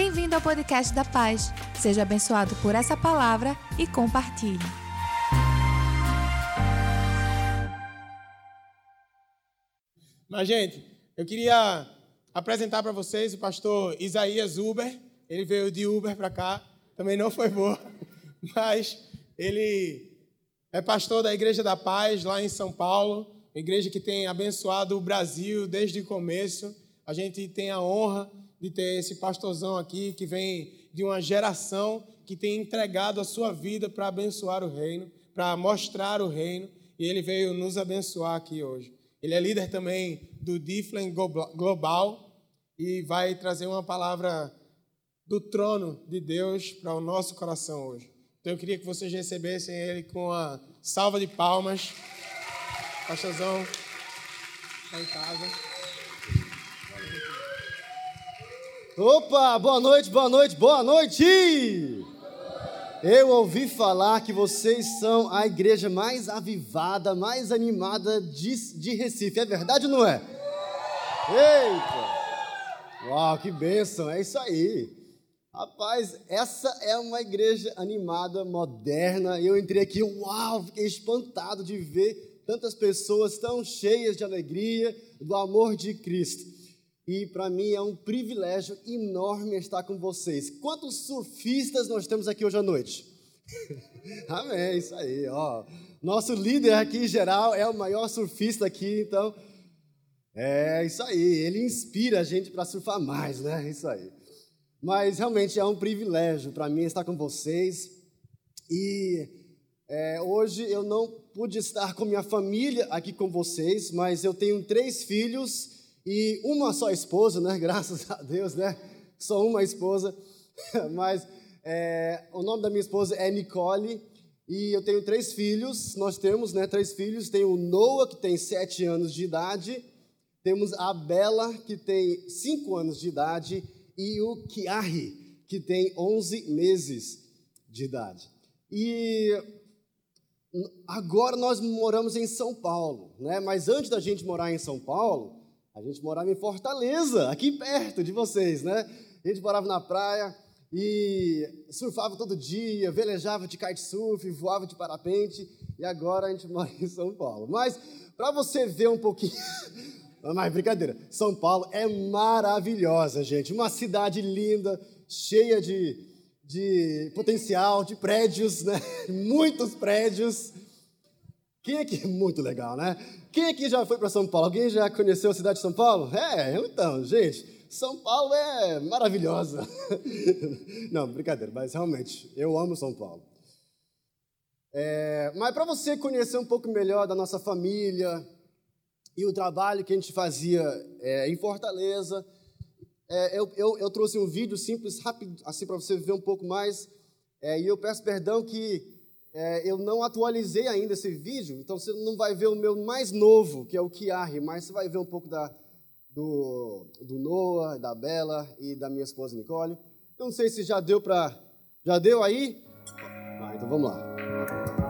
Bem-vindo ao podcast da Paz. Seja abençoado por essa palavra e compartilhe. Mas, gente, eu queria apresentar para vocês o pastor Isaías Uber. Ele veio de Uber para cá, também não foi boa, mas ele é pastor da Igreja da Paz lá em São Paulo, igreja que tem abençoado o Brasil desde o começo. A gente tem a honra de ter esse pastorzão aqui que vem de uma geração que tem entregado a sua vida para abençoar o reino, para mostrar o reino, e ele veio nos abençoar aqui hoje. Ele é líder também do Difflin Global e vai trazer uma palavra do trono de Deus para o nosso coração hoje. Então eu queria que vocês recebessem ele com uma salva de palmas. Pastorzão, está em casa. Opa, boa noite, boa noite, boa noite! Eu ouvi falar que vocês são a igreja mais avivada, mais animada de, de Recife. É verdade ou não é? Eita! Uau, que bênção, é isso aí. Rapaz, essa é uma igreja animada, moderna. Eu entrei aqui, uau, fiquei espantado de ver tantas pessoas tão cheias de alegria, do amor de Cristo e para mim é um privilégio enorme estar com vocês. Quantos surfistas nós temos aqui hoje à noite? Amém, isso aí, ó. Nosso líder aqui, geral, é o maior surfista aqui, então. É isso aí, ele inspira a gente para surfar mais, né? Isso aí. Mas realmente é um privilégio para mim estar com vocês. E é, hoje eu não pude estar com minha família aqui com vocês, mas eu tenho três filhos e uma só esposa, né? Graças a Deus, né? Só uma esposa. Mas é, o nome da minha esposa é Nicole e eu tenho três filhos. Nós temos, né? Três filhos. Tem o Noah que tem sete anos de idade. Temos a Bela que tem cinco anos de idade e o Kiari que tem onze meses de idade. E agora nós moramos em São Paulo, né? Mas antes da gente morar em São Paulo a gente morava em Fortaleza, aqui perto de vocês, né? A gente morava na praia e surfava todo dia, velejava de kitesurf, voava de parapente e agora a gente mora em São Paulo. Mas para você ver um pouquinho, mas brincadeira, São Paulo é maravilhosa, gente, uma cidade linda, cheia de, de potencial, de prédios, né? Muitos prédios. Quem é que muito legal, né? Quem aqui já foi para São Paulo? Alguém já conheceu a cidade de São Paulo? É, então, gente, São Paulo é maravilhosa. Não, brincadeira, mas realmente, eu amo São Paulo. É, mas para você conhecer um pouco melhor da nossa família e o trabalho que a gente fazia é, em Fortaleza, é, eu, eu, eu, trouxe um vídeo simples, rápido, assim para você ver um pouco mais. É, e eu peço perdão que é, eu não atualizei ainda esse vídeo, então você não vai ver o meu mais novo, que é o Kiari, mas você vai ver um pouco da, do, do Noah, da Bela e da minha esposa Nicole. Eu não sei se já deu para. Já deu aí? Ah, então vamos lá.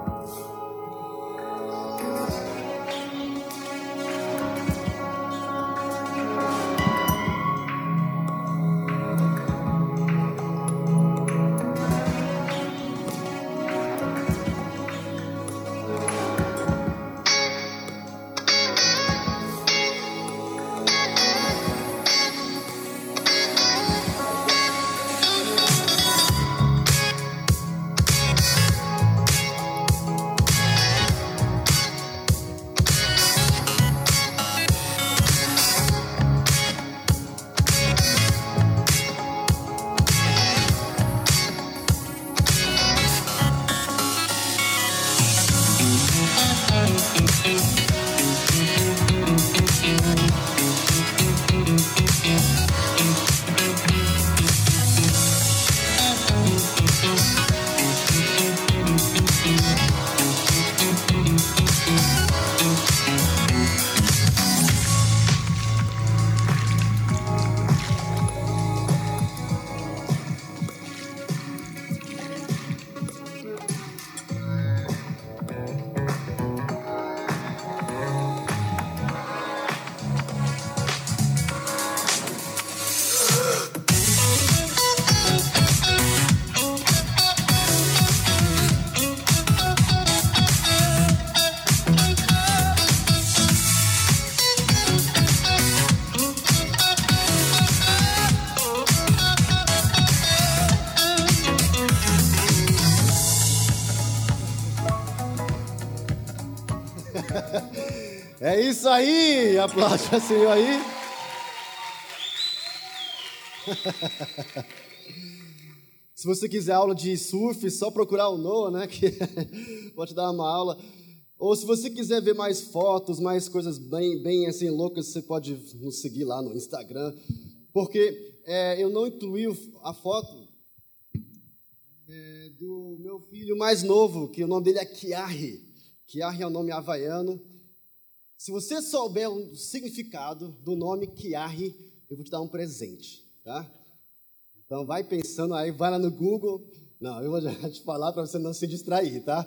Aplaude para o Senhor aí. Se você quiser aula de surf, só procurar o Noah, né? Que pode dar uma aula. Ou se você quiser ver mais fotos, mais coisas bem, bem assim loucas, você pode nos seguir lá no Instagram. Porque é, eu não incluí a foto é, do meu filho mais novo, que o nome dele é Kiari. Kiari é o um nome havaiano. Se você souber o significado do nome Kiari, eu vou te dar um presente, tá? Então vai pensando aí, vai lá no Google. Não, eu vou já te falar para você não se distrair, tá?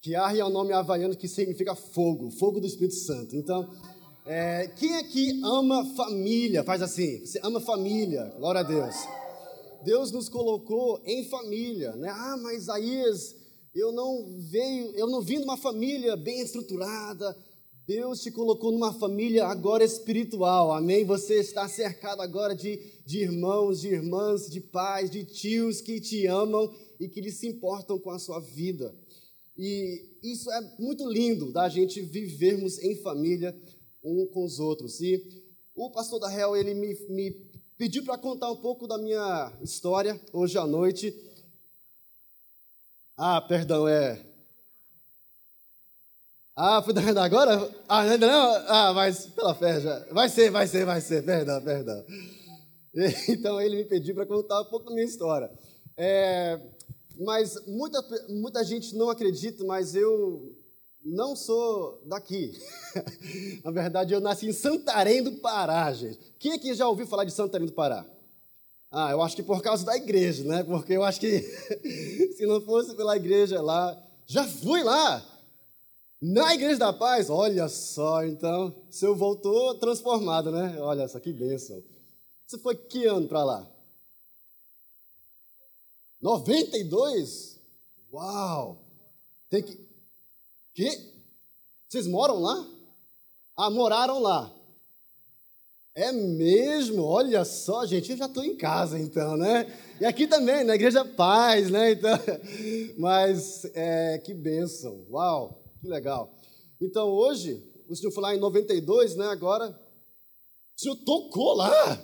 Kiari é um nome havaiano que significa fogo, fogo do Espírito Santo. Então, é, quem aqui ama família? Faz assim, você ama família, glória a Deus. Deus nos colocou em família, né? Ah, mas Isaías, eu não veio, eu não vim de uma família bem estruturada. Deus te colocou numa família agora espiritual, amém? Você está cercado agora de, de irmãos, de irmãs, de pais, de tios que te amam e que se importam com a sua vida. E isso é muito lindo da gente vivermos em família um com os outros. E o pastor da Real, ele me, me pediu para contar um pouco da minha história hoje à noite. Ah, perdão, é. Ah, foi agora? Ah, ainda não? Ah, mas pela fé já. Vai ser, vai ser, vai ser. Perdão, perdão. Então ele me pediu para contar um pouco da minha história. É, mas muita, muita gente não acredita, mas eu não sou daqui. Na verdade, eu nasci em Santarém do Pará, gente. Quem aqui já ouviu falar de Santarém do Pará? Ah, eu acho que por causa da igreja, né? Porque eu acho que se não fosse pela igreja lá, já fui lá. Na Igreja da Paz, olha só, então, o senhor voltou transformado, né? Olha só, que bênção. Você foi que ano para lá? 92? Uau! Tem que. Que? Vocês moram lá? Ah, moraram lá. É mesmo? Olha só, gente, eu já estou em casa então, né? E aqui também, na Igreja Paz, né? Então, mas é, que bênção, uau, que legal. Então hoje, o senhor foi lá em 92, né? Agora, o senhor tocou lá.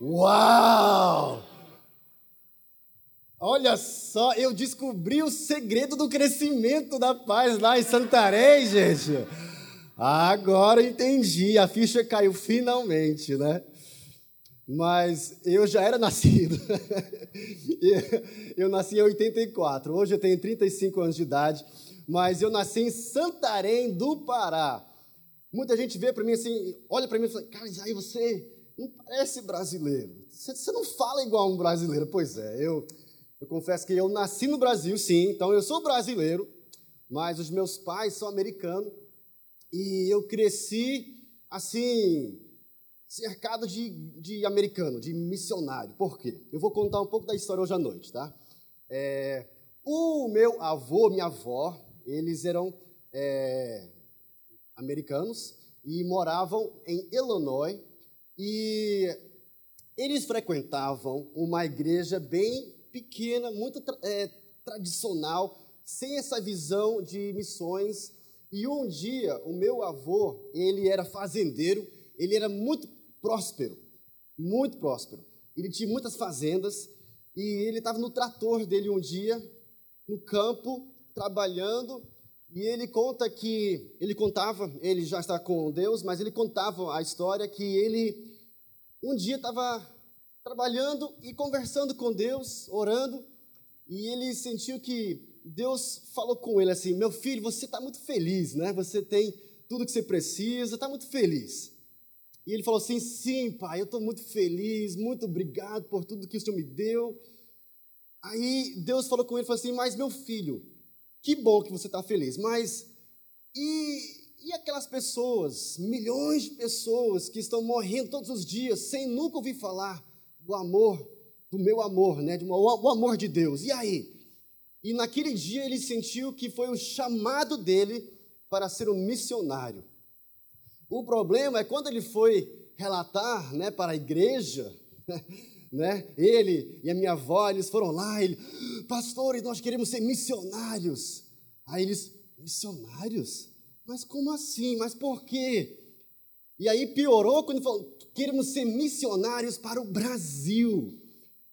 Uau! Olha só, eu descobri o segredo do crescimento da paz lá em Santarém, gente. Agora entendi, a ficha caiu finalmente, né? Mas eu já era nascido. eu nasci em 84. Hoje eu tenho 35 anos de idade, mas eu nasci em Santarém do Pará. Muita gente vê para mim assim, olha para mim e fala: "Cara, aí você não parece brasileiro. Você não fala igual um brasileiro". Pois é, eu eu confesso que eu nasci no Brasil, sim, então eu sou brasileiro, mas os meus pais são americanos e eu cresci assim, cercado de, de americano, de missionário. Por quê? Eu vou contar um pouco da história hoje à noite, tá? É, o meu avô, minha avó, eles eram é, americanos e moravam em Illinois e eles frequentavam uma igreja bem pequena, muito é, tradicional, sem essa visão de missões. E um dia, o meu avô, ele era fazendeiro, ele era muito próspero, muito próspero. Ele tinha muitas fazendas e ele estava no trator dele um dia, no campo, trabalhando, e ele conta que, ele contava, ele já está com Deus, mas ele contava a história que ele um dia estava trabalhando e conversando com Deus, orando, e ele sentiu que Deus falou com ele assim: Meu filho, você está muito feliz, né? Você tem tudo que você precisa, está muito feliz. E ele falou assim: Sim, pai, eu estou muito feliz, muito obrigado por tudo que o Senhor me deu. Aí Deus falou com ele: falou assim, Mas meu filho, que bom que você está feliz, mas e, e aquelas pessoas, milhões de pessoas que estão morrendo todos os dias sem nunca ouvir falar do amor, do meu amor, né? o amor de Deus. E aí? E naquele dia ele sentiu que foi o chamado dele para ser um missionário. O problema é quando ele foi relatar né, para a igreja, né, ele e a minha avó, eles foram lá, ele, pastores, nós queremos ser missionários. Aí eles, missionários? Mas como assim? Mas por quê? E aí piorou quando falou: queremos ser missionários para o Brasil.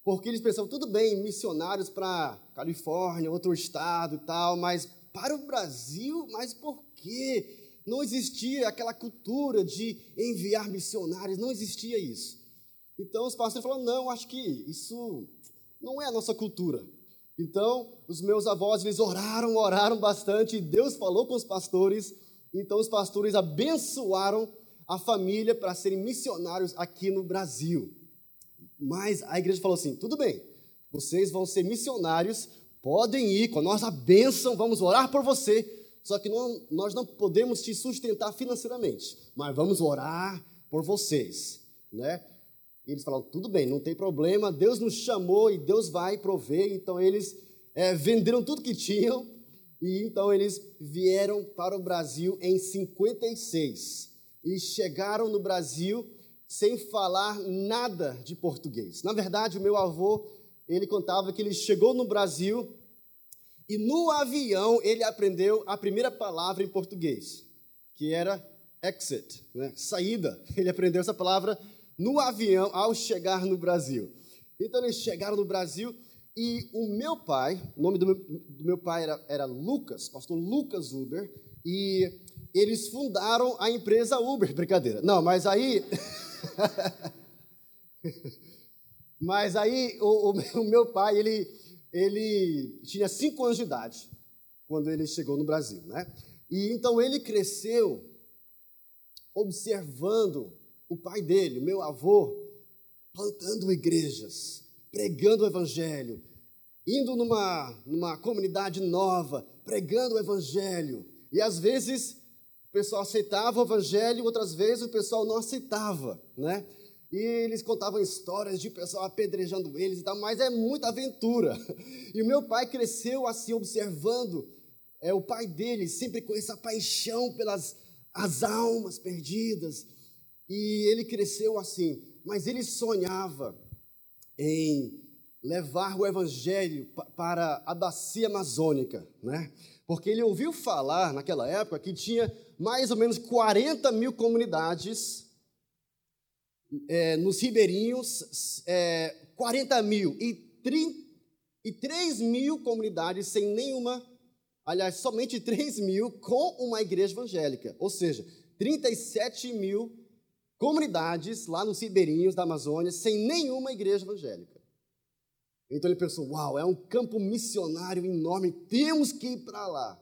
Porque eles pensavam, tudo bem, missionários para Califórnia, outro estado e tal, mas para o Brasil, mas por quê? Não existia aquela cultura de enviar missionários, não existia isso. Então os pastores falaram: não, acho que isso não é a nossa cultura. Então, os meus avós, eles oraram, oraram bastante, e Deus falou com os pastores, então os pastores abençoaram a família para serem missionários aqui no Brasil. Mas a igreja falou assim: tudo bem, vocês vão ser missionários, podem ir com a nossa bênção, vamos orar por você, só que não, nós não podemos te sustentar financeiramente, mas vamos orar por vocês, né? E eles falaram, tudo bem, não tem problema, Deus nos chamou e Deus vai prover. Então eles é, venderam tudo que tinham e então eles vieram para o Brasil em 56 e chegaram no Brasil sem falar nada de português. Na verdade, o meu avô, ele contava que ele chegou no Brasil e no avião ele aprendeu a primeira palavra em português, que era exit, né? saída. Ele aprendeu essa palavra no avião ao chegar no Brasil. Então eles chegaram no Brasil e o meu pai, o nome do meu, do meu pai era, era Lucas, pastor Lucas Uber, e eles fundaram a empresa Uber, brincadeira. Não, mas aí. mas aí o, o, o, meu pai, ele, ele tinha cinco anos de idade quando ele chegou no Brasil, né? E então ele cresceu observando o pai dele, meu avô, plantando igrejas, pregando o evangelho, indo numa, numa comunidade nova, pregando o evangelho. E às vezes o pessoal aceitava o evangelho, outras vezes o pessoal não aceitava, né? E eles contavam histórias de pessoal apedrejando eles e tal, mas é muita aventura. E o meu pai cresceu assim, observando é, o pai dele, sempre com essa paixão pelas as almas perdidas, e ele cresceu assim, mas ele sonhava em levar o evangelho para a bacia amazônica, né? Porque ele ouviu falar naquela época que tinha mais ou menos 40 mil comunidades é, nos ribeirinhos, é, 40 mil e, 30, e 3 mil comunidades sem nenhuma, aliás, somente 3 mil com uma igreja evangélica, ou seja, 37 mil comunidades lá nos ribeirinhos da Amazônia sem nenhuma igreja evangélica. Então ele pensou: uau, é um campo missionário enorme, temos que ir para lá.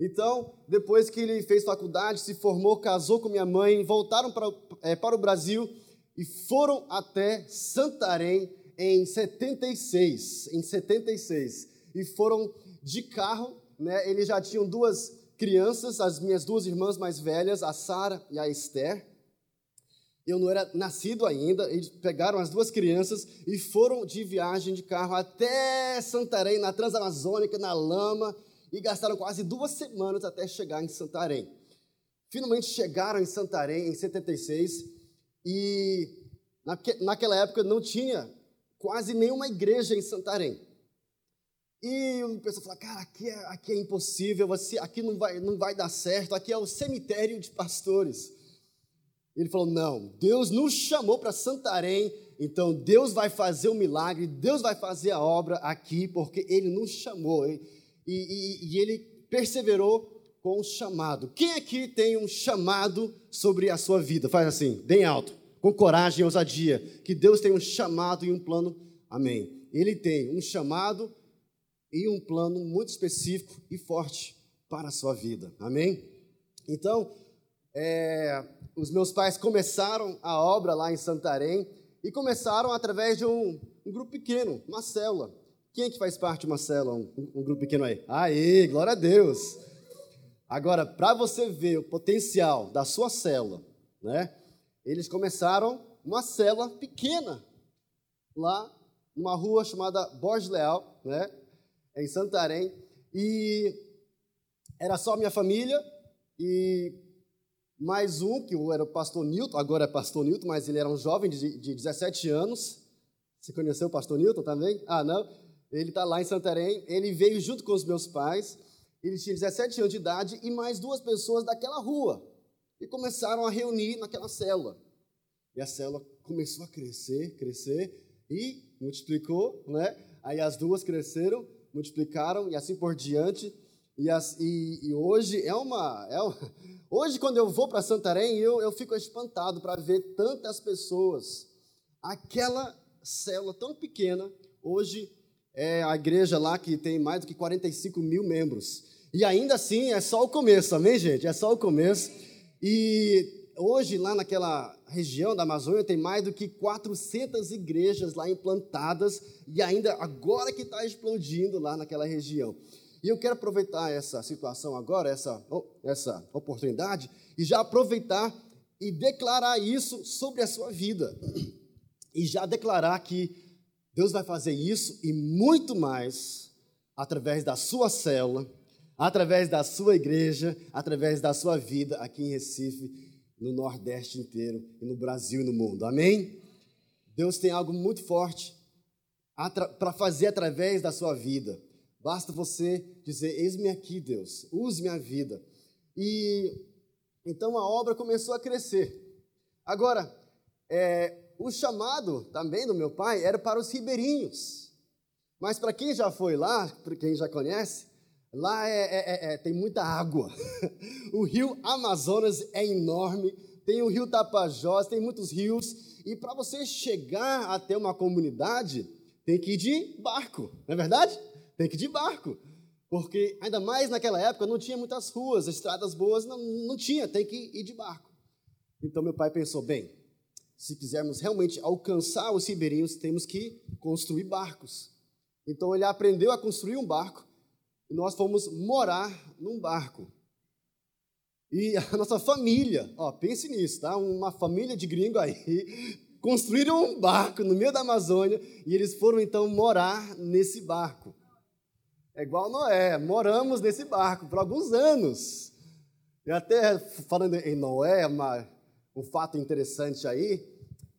Então, depois que ele fez faculdade, se formou, casou com minha mãe, voltaram para, é, para o Brasil e foram até Santarém em 76. Em 76. E foram de carro, né? Eles já tinham duas crianças, as minhas duas irmãs mais velhas, a Sara e a Esther eu não era nascido ainda, eles pegaram as duas crianças e foram de viagem de carro até Santarém, na Transamazônica, na lama, e gastaram quase duas semanas até chegar em Santarém. Finalmente chegaram em Santarém em 76 e naque, naquela época não tinha quase nenhuma igreja em Santarém. E o pessoal fala, cara, aqui é, aqui é impossível, aqui não vai, não vai dar certo, aqui é o cemitério de pastores. Ele falou: Não, Deus nos chamou para Santarém, então Deus vai fazer o milagre, Deus vai fazer a obra aqui, porque Ele nos chamou. E, e, e ele perseverou com o chamado. Quem aqui tem um chamado sobre a sua vida? Faz assim, bem alto, com coragem e ousadia, que Deus tem um chamado e um plano. Amém. Ele tem um chamado e um plano muito específico e forte para a sua vida. Amém? Então, é, os meus pais começaram a obra lá em Santarém e começaram através de um, um grupo pequeno, uma célula. Quem é que faz parte de uma célula, um, um grupo pequeno aí? Aí, glória a Deus! Agora, para você ver o potencial da sua célula, né? Eles começaram uma célula pequena lá numa rua chamada Borges Leal, né? Em Santarém e era só minha família e mais um, que era o pastor Newton, agora é pastor Newton, mas ele era um jovem de, de 17 anos. Você conheceu o pastor Newton também? Ah, não? Ele está lá em Santarém. Ele veio junto com os meus pais. ele tinha 17 anos de idade e mais duas pessoas daquela rua. E começaram a reunir naquela célula. E a célula começou a crescer, crescer e multiplicou, né? Aí as duas cresceram, multiplicaram e assim por diante. E, as, e, e hoje é uma, é uma, Hoje, quando eu vou para Santarém, eu, eu fico espantado para ver tantas pessoas. Aquela célula tão pequena, hoje é a igreja lá que tem mais do que 45 mil membros. E ainda assim é só o começo, amém, gente? É só o começo. E hoje, lá naquela região da Amazônia, tem mais do que 400 igrejas lá implantadas e ainda agora que está explodindo lá naquela região. E eu quero aproveitar essa situação agora, essa, essa oportunidade, e já aproveitar e declarar isso sobre a sua vida. E já declarar que Deus vai fazer isso e muito mais através da sua célula, através da sua igreja, através da sua vida aqui em Recife, no Nordeste inteiro e no Brasil e no mundo. Amém? Deus tem algo muito forte para fazer através da sua vida. Basta você dizer: Eis-me aqui, Deus, use minha vida. E então a obra começou a crescer. Agora, é, o chamado também do meu pai era para os ribeirinhos. Mas para quem já foi lá, para quem já conhece, lá é, é, é, é tem muita água. o rio Amazonas é enorme, tem o rio Tapajós, tem muitos rios. E para você chegar até uma comunidade, tem que ir de barco, não é verdade? Tem que ir de barco. Porque, ainda mais naquela época, não tinha muitas ruas, estradas boas, não, não tinha, tem que ir de barco. Então, meu pai pensou: bem, se quisermos realmente alcançar os ribeirinhos, temos que construir barcos. Então, ele aprendeu a construir um barco e nós fomos morar num barco. E a nossa família, ó, pense nisso, tá? Uma família de gringo aí, construíram um barco no meio da Amazônia e eles foram então morar nesse barco. É igual Noé, moramos nesse barco por alguns anos. E até falando em Noé, uma, um fato interessante aí,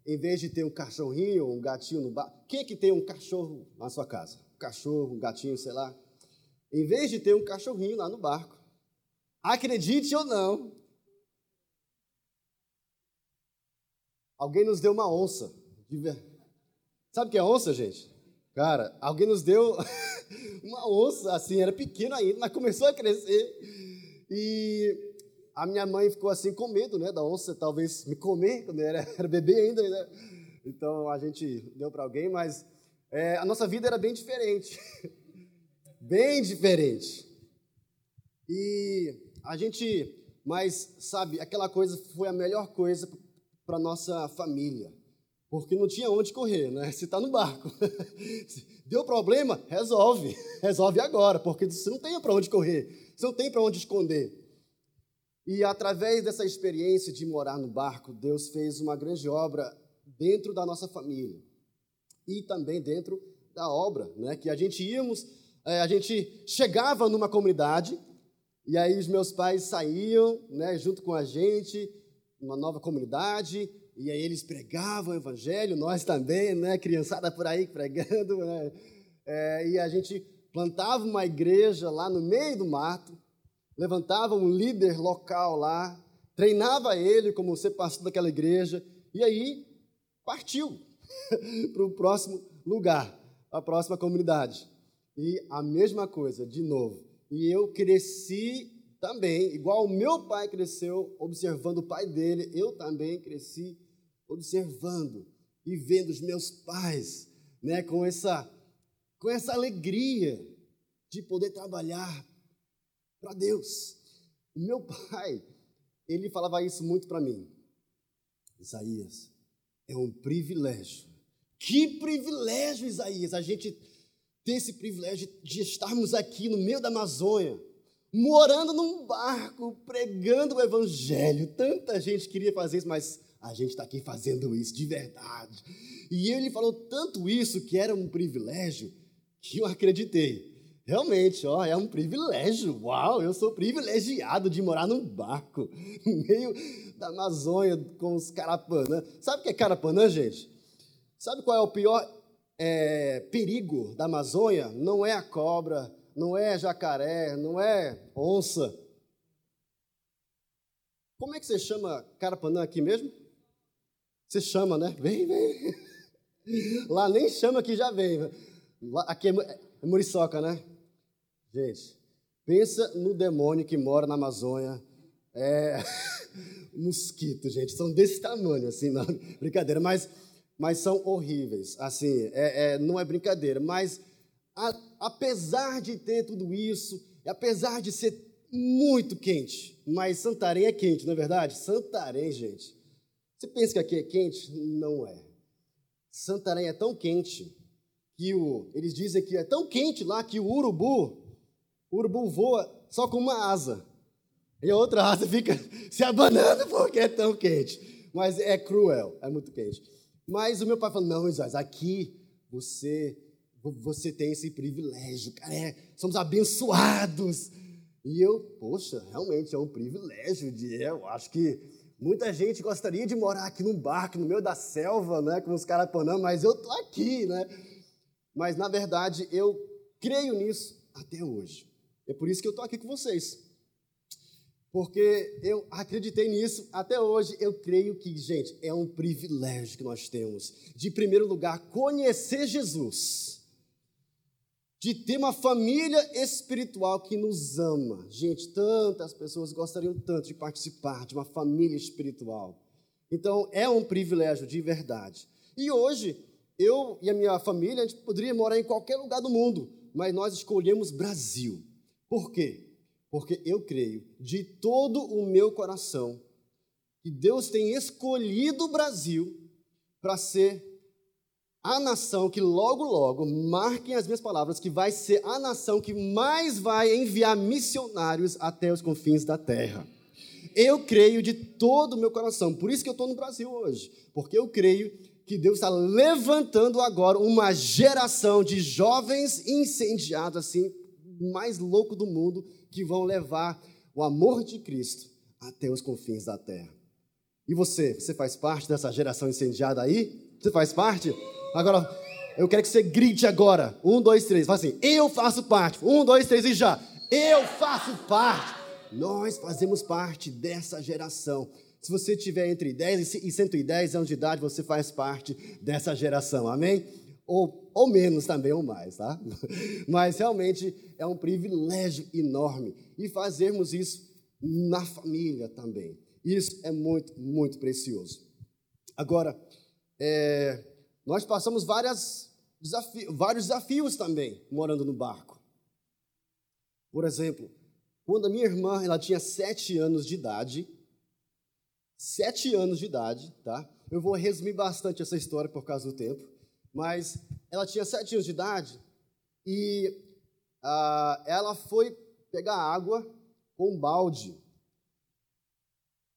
em vez de ter um cachorrinho, um gatinho no barco, quem é que tem um cachorro na sua casa? Um cachorro, um gatinho, sei lá. Em vez de ter um cachorrinho lá no barco, acredite ou não, alguém nos deu uma onça. Sabe o que é onça, gente? Cara, alguém nos deu uma onça, assim, era pequena ainda, mas começou a crescer. E a minha mãe ficou assim com medo, né, da onça talvez me comer, quando eu era, era bebê ainda, né? Então a gente deu para alguém, mas é, a nossa vida era bem diferente. bem diferente. E a gente, mas sabe, aquela coisa foi a melhor coisa para nossa família. Porque não tinha onde correr, né? Se está no barco. Deu problema? Resolve. Resolve agora, porque você não tem para onde correr, você não tem para onde esconder. E através dessa experiência de morar no barco, Deus fez uma grande obra dentro da nossa família e também dentro da obra, né? Que a gente íamos, é, a gente chegava numa comunidade e aí os meus pais saíam, né? Junto com a gente, uma nova comunidade e aí eles pregavam o evangelho, nós também, né? Criançada por aí pregando, né? É, e a gente plantava uma igreja lá no meio do mato, levantava um líder local lá, treinava ele como ser pastor daquela igreja, e aí partiu para o próximo lugar, a próxima comunidade. E a mesma coisa, de novo. E eu cresci também, igual o meu pai cresceu observando o pai dele, eu também cresci observando e vendo os meus pais, né, com essa com essa alegria de poder trabalhar para Deus. O meu pai, ele falava isso muito para mim. Isaías, é um privilégio. Que privilégio, Isaías, a gente ter esse privilégio de estarmos aqui no meio da Amazônia, morando num barco, pregando o evangelho. Tanta gente queria fazer isso, mas a gente está aqui fazendo isso de verdade. E ele falou tanto isso que era um privilégio que eu acreditei. Realmente, ó, é um privilégio. Uau, eu sou privilegiado de morar num barco no meio da Amazônia com os carapanã. Sabe o que é carapanã, gente? Sabe qual é o pior é, perigo da Amazônia? Não é a cobra, não é jacaré, não é onça. Como é que você chama carapanã aqui mesmo? Você chama, né? Vem, vem. Lá nem chama que já vem. Lá, aqui é, é muriçoca, né? Gente, pensa no demônio que mora na Amazônia. É. Mosquito, gente. São desse tamanho, assim, não. Brincadeira, mas, mas são horríveis. Assim, é, é não é brincadeira. Mas, a, apesar de ter tudo isso, apesar de ser muito quente, mas Santarém é quente, não é verdade? Santarém, gente. Você pensa que aqui é quente? Não é. Santarém é tão quente que o, eles dizem que é tão quente lá que o urubu, o urubu voa só com uma asa. E a outra asa fica se abanando porque é tão quente. Mas é cruel, é muito quente. Mas o meu pai falou: não, Isaías, aqui você você tem esse privilégio, cara, é, somos abençoados. E eu, poxa, realmente é um privilégio de, eu acho que muita gente gostaria de morar aqui num barco, no meio da selva, né, com os carapanã, mas eu tô aqui, né? Mas na verdade eu creio nisso até hoje. É por isso que eu tô aqui com vocês. Porque eu acreditei nisso até hoje. Eu creio que, gente, é um privilégio que nós temos de, em primeiro lugar, conhecer Jesus de ter uma família espiritual que nos ama. Gente, tantas pessoas gostariam tanto de participar de uma família espiritual. Então, é um privilégio de verdade. E hoje, eu e a minha família, a gente poderia morar em qualquer lugar do mundo, mas nós escolhemos Brasil. Por quê? Porque eu creio de todo o meu coração que Deus tem escolhido o Brasil para ser a nação que logo, logo, marquem as minhas palavras, que vai ser a nação que mais vai enviar missionários até os confins da terra. Eu creio de todo o meu coração, por isso que eu estou no Brasil hoje, porque eu creio que Deus está levantando agora uma geração de jovens incendiados, assim, mais louco do mundo, que vão levar o amor de Cristo até os confins da terra. E você, você faz parte dessa geração incendiada aí? Você faz parte? Agora, eu quero que você grite agora. Um, dois, três. Fala assim: Eu faço parte. Um, dois, três e já. Eu faço parte. Nós fazemos parte dessa geração. Se você tiver entre 10 e 110 anos de idade, você faz parte dessa geração. Amém? Ou, ou menos também, ou mais, tá? Mas realmente é um privilégio enorme. E fazermos isso na família também. Isso é muito, muito precioso. Agora, é, nós passamos várias desafi vários desafios também morando no barco. Por exemplo, quando a minha irmã ela tinha sete anos de idade, sete anos de idade, tá? Eu vou resumir bastante essa história por causa do tempo, mas ela tinha sete anos de idade e uh, ela foi pegar água com um balde.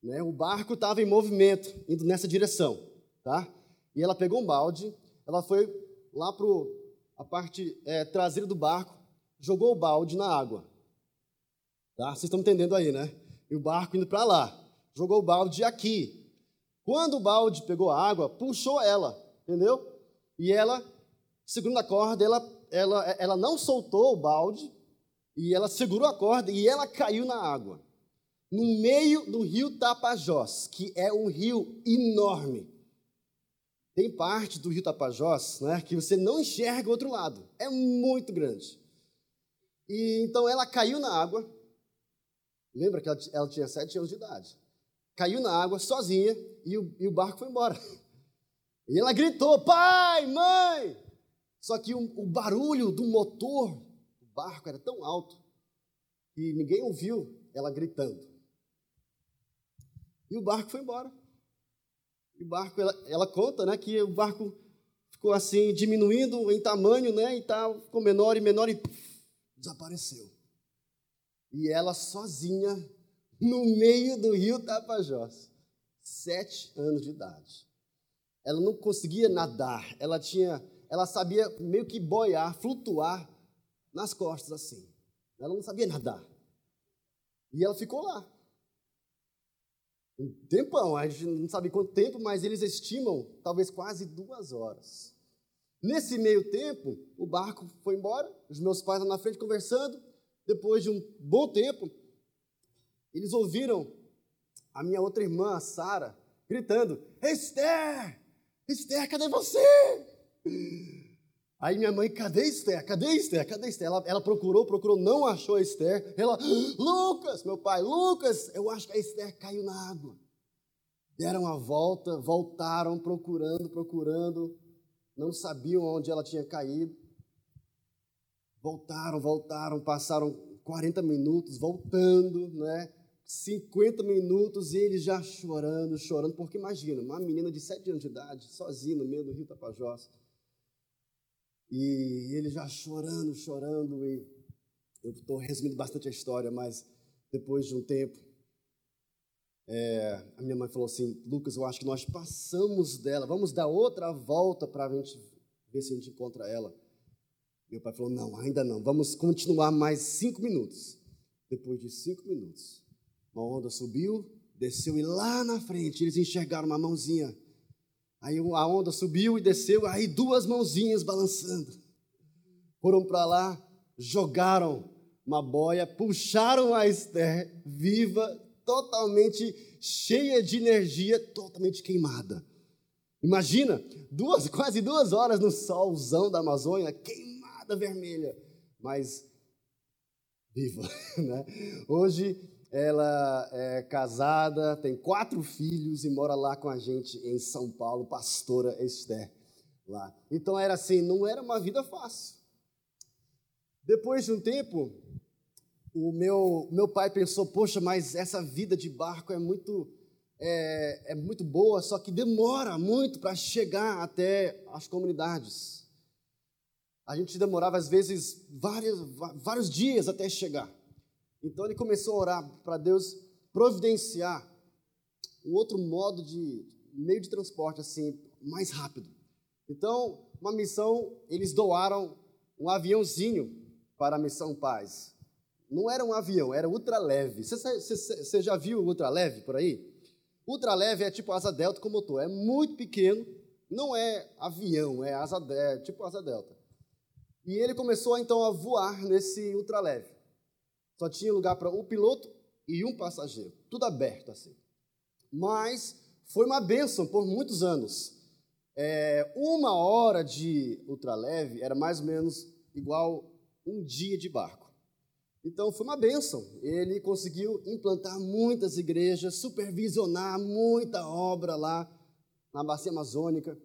Né? O barco estava em movimento, indo nessa direção, tá? E ela pegou um balde, ela foi lá para a parte é, traseira do barco, jogou o balde na água. Tá? Vocês estão entendendo aí, né? E o barco indo para lá. Jogou o balde aqui. Quando o balde pegou a água, puxou ela, entendeu? E ela, segurando a corda, ela, ela, ela não soltou o balde, e ela segurou a corda e ela caiu na água. No meio do rio Tapajós, que é um rio enorme. Tem parte do rio Tapajós né, que você não enxerga o outro lado. É muito grande. E então ela caiu na água. Lembra que ela, ela tinha sete anos de idade. Caiu na água sozinha e o, e o barco foi embora. E ela gritou: pai, mãe! Só que o, o barulho do motor do barco era tão alto que ninguém ouviu ela gritando. E o barco foi embora. E o barco, ela, ela conta né, que o barco ficou assim, diminuindo em tamanho, né, e tal, ficou menor e menor e desapareceu. E ela sozinha, no meio do rio Tapajós, sete anos de idade. Ela não conseguia nadar, ela tinha, ela sabia meio que boiar, flutuar nas costas assim. Ela não sabia nadar. E ela ficou lá, um tempão, a gente não sabe quanto tempo, mas eles estimam talvez quase duas horas. Nesse meio tempo, o barco foi embora, os meus pais lá na frente conversando. Depois de um bom tempo, eles ouviram a minha outra irmã, Sara, gritando: Esther! Esther, cadê você? Aí minha mãe, cadê Esther? Cadê Esther? Cadê Esther? Ela, ela procurou, procurou, não achou Esther. Ela, Lucas, meu pai, Lucas, eu acho que a Esther caiu na água. Deram a volta, voltaram procurando, procurando, não sabiam onde ela tinha caído. Voltaram, voltaram, passaram 40 minutos voltando, né? 50 minutos e ele já chorando, chorando, porque imagina, uma menina de 7 anos de idade, sozinha no meio do rio Tapajós, e ele já chorando, chorando, e eu estou resumindo bastante a história, mas depois de um tempo, é, a minha mãe falou assim: Lucas, eu acho que nós passamos dela, vamos dar outra volta para a gente ver se a gente encontra ela. Meu pai falou: não, ainda não, vamos continuar mais cinco minutos. Depois de cinco minutos, uma onda subiu, desceu e lá na frente eles enxergaram uma mãozinha Aí a onda subiu e desceu, aí duas mãozinhas balançando. Foram para lá, jogaram uma boia, puxaram a Esther viva, totalmente cheia de energia, totalmente queimada. Imagina, duas, quase duas horas no solzão da Amazônia, queimada vermelha, mas viva. Né? Hoje ela é casada, tem quatro filhos e mora lá com a gente em São Paulo, pastora Esther lá. Então era assim, não era uma vida fácil. Depois de um tempo, o meu, meu pai pensou, poxa, mas essa vida de barco é muito, é, é muito boa, só que demora muito para chegar até as comunidades. A gente demorava, às vezes, vários, vários dias até chegar. Então ele começou a orar para Deus providenciar um outro modo de meio de transporte assim, mais rápido. Então, uma missão, eles doaram um aviãozinho para a missão Paz. Não era um avião, era ultraleve. Você, você, já viu o ultraleve por aí? Ultraleve é tipo asa delta com motor, é muito pequeno, não é avião, é asa é tipo asa delta. E ele começou então a voar nesse ultraleve. Só tinha lugar para um piloto e um passageiro, tudo aberto assim. Mas foi uma bênção por muitos anos. É, uma hora de ultraleve era mais ou menos igual um dia de barco. Então foi uma bênção. Ele conseguiu implantar muitas igrejas, supervisionar muita obra lá na bacia amazônica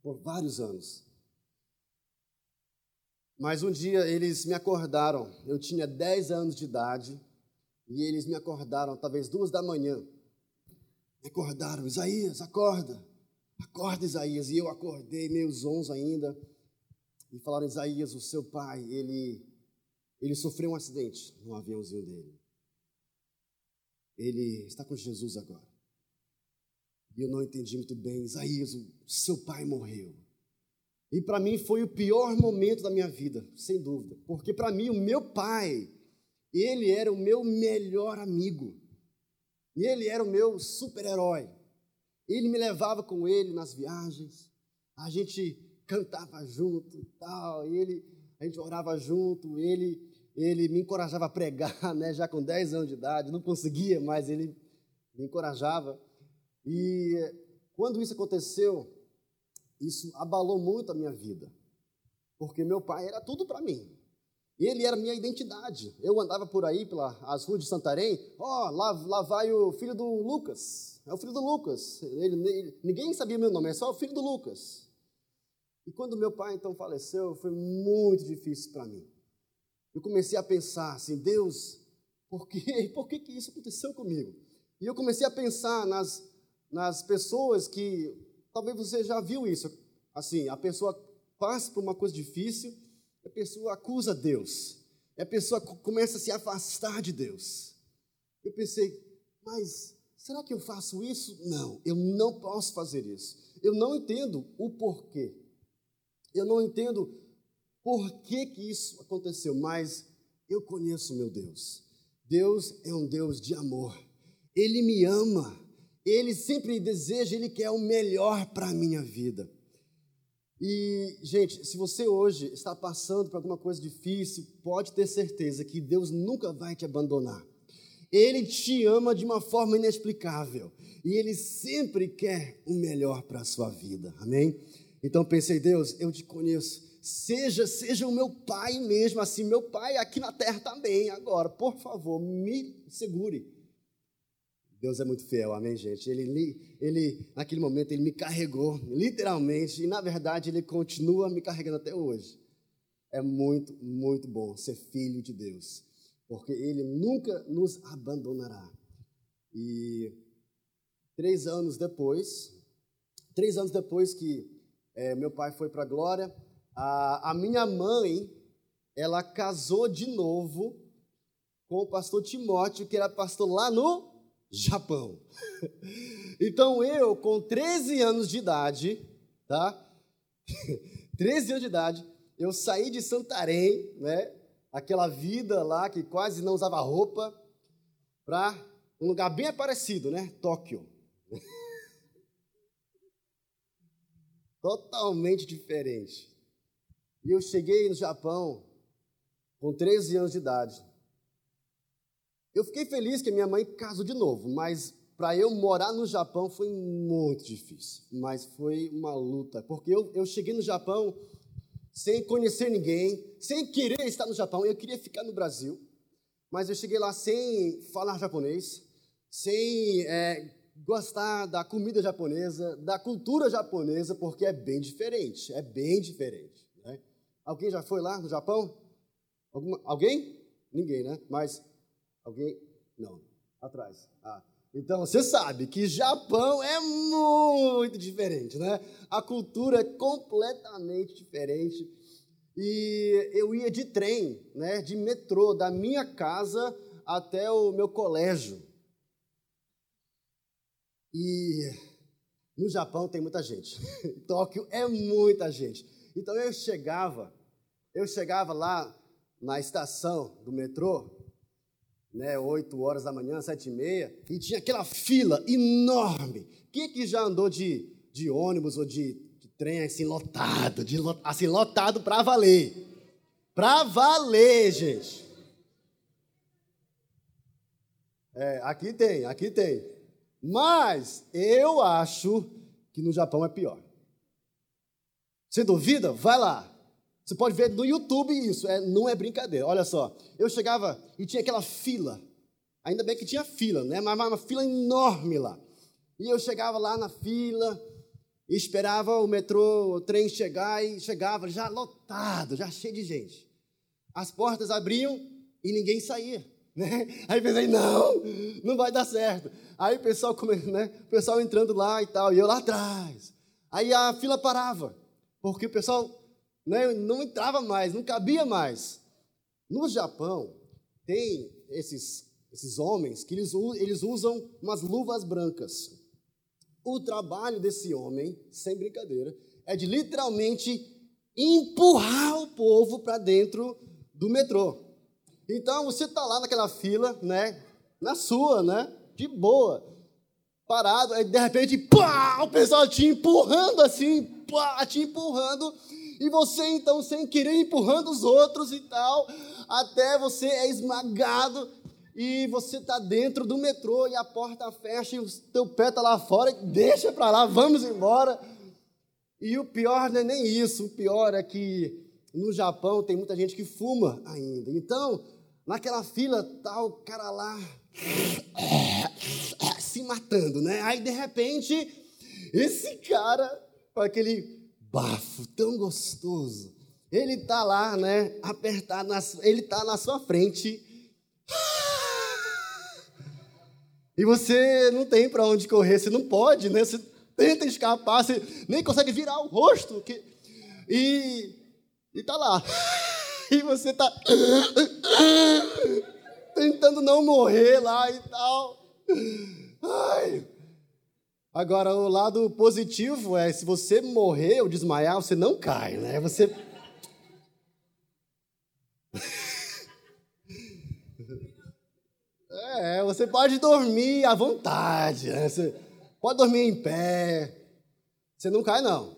por vários anos. Mas um dia eles me acordaram, eu tinha 10 anos de idade, e eles me acordaram, talvez duas da manhã. Me acordaram, Isaías, acorda, acorda Isaías. E eu acordei, meio zonzo ainda, e falaram, Isaías, o seu pai, ele, ele sofreu um acidente no aviãozinho dele. Ele está com Jesus agora. E eu não entendi muito bem, Isaías, o seu pai morreu. E para mim foi o pior momento da minha vida, sem dúvida, porque para mim o meu pai, ele era o meu melhor amigo. E ele era o meu super-herói. Ele me levava com ele nas viagens. A gente cantava junto, tal, e ele a gente orava junto, ele ele me encorajava a pregar, né, já com 10 anos de idade, não conseguia, mas ele me encorajava. E quando isso aconteceu, isso abalou muito a minha vida, porque meu pai era tudo para mim. Ele era minha identidade. Eu andava por aí pelas ruas de Santarém, ó, oh, lá, lá vai o filho do Lucas. É o filho do Lucas. Ele, ele, ninguém sabia meu nome, é só o filho do Lucas. E quando meu pai então faleceu, foi muito difícil para mim. Eu comecei a pensar assim, Deus, por quê? Por que, que isso aconteceu comigo? E eu comecei a pensar nas, nas pessoas que Talvez você já viu isso. Assim, a pessoa passa por uma coisa difícil, a pessoa acusa Deus. E a pessoa começa a se afastar de Deus. Eu pensei, mas será que eu faço isso? Não, eu não posso fazer isso. Eu não entendo o porquê. Eu não entendo por que, que isso aconteceu, mas eu conheço meu Deus. Deus é um Deus de amor. Ele me ama. Ele sempre deseja, ele quer o melhor para a minha vida. E, gente, se você hoje está passando por alguma coisa difícil, pode ter certeza que Deus nunca vai te abandonar. Ele te ama de uma forma inexplicável e ele sempre quer o melhor para a sua vida. Amém? Então pensei, Deus, eu te conheço. Seja, seja o meu pai mesmo, assim, meu pai aqui na terra também. Agora, por favor, me segure. Deus é muito fiel, amém, gente? Ele, ele, naquele momento, ele me carregou, literalmente, e na verdade, ele continua me carregando até hoje. É muito, muito bom ser filho de Deus, porque ele nunca nos abandonará. E três anos depois, três anos depois que é, meu pai foi para a glória, a, minha mãe, ela casou de novo com o pastor Timóteo, que era pastor lá no Japão. Então eu, com 13 anos de idade, tá? 13 anos de idade, eu saí de Santarém, né? Aquela vida lá que quase não usava roupa, para um lugar bem parecido, né? Tóquio. Totalmente diferente. E eu cheguei no Japão com 13 anos de idade. Eu fiquei feliz que minha mãe casou de novo, mas para eu morar no Japão foi muito difícil. Mas foi uma luta, porque eu, eu cheguei no Japão sem conhecer ninguém, sem querer estar no Japão. Eu queria ficar no Brasil, mas eu cheguei lá sem falar japonês, sem é, gostar da comida japonesa, da cultura japonesa, porque é bem diferente. É bem diferente. Né? Alguém já foi lá no Japão? Alguma, alguém? Ninguém, né? Mas Alguém? Não. Atrás. Ah. Então você sabe que Japão é muito diferente, né? A cultura é completamente diferente. E eu ia de trem, né, de metrô, da minha casa até o meu colégio. E no Japão tem muita gente. Tóquio é muita gente. Então eu chegava, eu chegava lá na estação do metrô, né, 8 horas da manhã, 7 e meia, e tinha aquela fila enorme. Quem que já andou de, de ônibus ou de, de trem assim lotado, de, assim lotado para valer? Para valer, gente. É, aqui tem, aqui tem. Mas eu acho que no Japão é pior. Você duvida? Vai lá. Você pode ver no YouTube isso, é, não é brincadeira. Olha só, eu chegava e tinha aquela fila. Ainda bem que tinha fila, né? Mas uma fila enorme lá. E eu chegava lá na fila, esperava o metrô, o trem chegar e chegava já lotado, já cheio de gente. As portas abriam e ninguém saía. Né? Aí pensei, não, não vai dar certo. Aí o pessoal, né? o pessoal entrando lá e tal, e eu lá atrás. Aí a fila parava, porque o pessoal né, não entrava mais, não cabia mais. No Japão, tem esses, esses homens que eles, eles usam umas luvas brancas. O trabalho desse homem, sem brincadeira, é de literalmente empurrar o povo para dentro do metrô. Então você está lá naquela fila, né? Na sua, né? De boa. Parado, aí de repente, pá, o pessoal te empurrando assim, pá, te empurrando e você então, sem querer, empurrando os outros e tal, até você é esmagado e você está dentro do metrô e a porta fecha e o teu pé está lá fora, deixa para lá, vamos embora. E o pior não é nem isso, o pior é que no Japão tem muita gente que fuma ainda. Então, naquela fila tá o cara lá se matando, né? Aí de repente, esse cara com aquele bafo tão gostoso. Ele está lá, né, apertado, na, ele está na sua frente. E você não tem para onde correr, você não pode, né? Você tenta escapar, você nem consegue virar o rosto. Que, e está lá. E você está tentando não morrer lá e tal. Ai, Agora, o lado positivo é, se você morrer ou desmaiar, você não cai, né? Você... É, você pode dormir à vontade, né? Você pode dormir em pé, você não cai, não.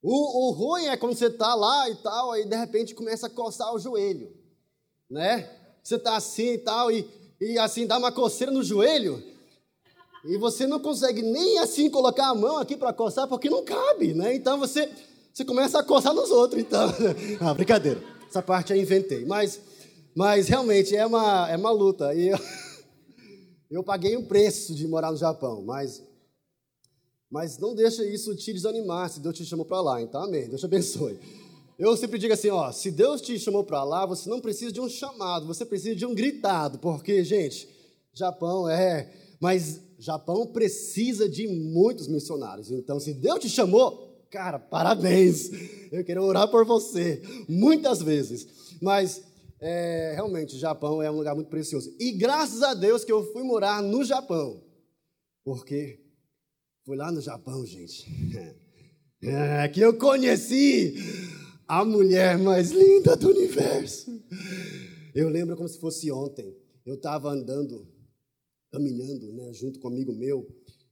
O, o ruim é quando você está lá e tal, aí de repente começa a coçar o joelho, né? Você está assim e tal, e, e assim dá uma coceira no joelho, e você não consegue nem assim colocar a mão aqui para coçar, porque não cabe, né? Então você, você começa a coçar nos outros, então. ah, brincadeira. Essa parte eu inventei. Mas, mas realmente é uma, é uma luta. E eu, eu paguei um preço de morar no Japão, mas mas não deixa isso te desanimar se Deus te chamou para lá. Então, amém. Deus te abençoe. Eu sempre digo assim, ó, se Deus te chamou para lá, você não precisa de um chamado, você precisa de um gritado, porque, gente, Japão é, mas Japão precisa de muitos missionários. Então, se Deus te chamou, cara, parabéns. Eu quero orar por você muitas vezes. Mas é, realmente, Japão é um lugar muito precioso. E graças a Deus que eu fui morar no Japão. Porque foi lá no Japão, gente. É, que eu conheci a mulher mais linda do universo. Eu lembro como se fosse ontem. Eu estava andando, caminhando, né, junto com um amigo meu,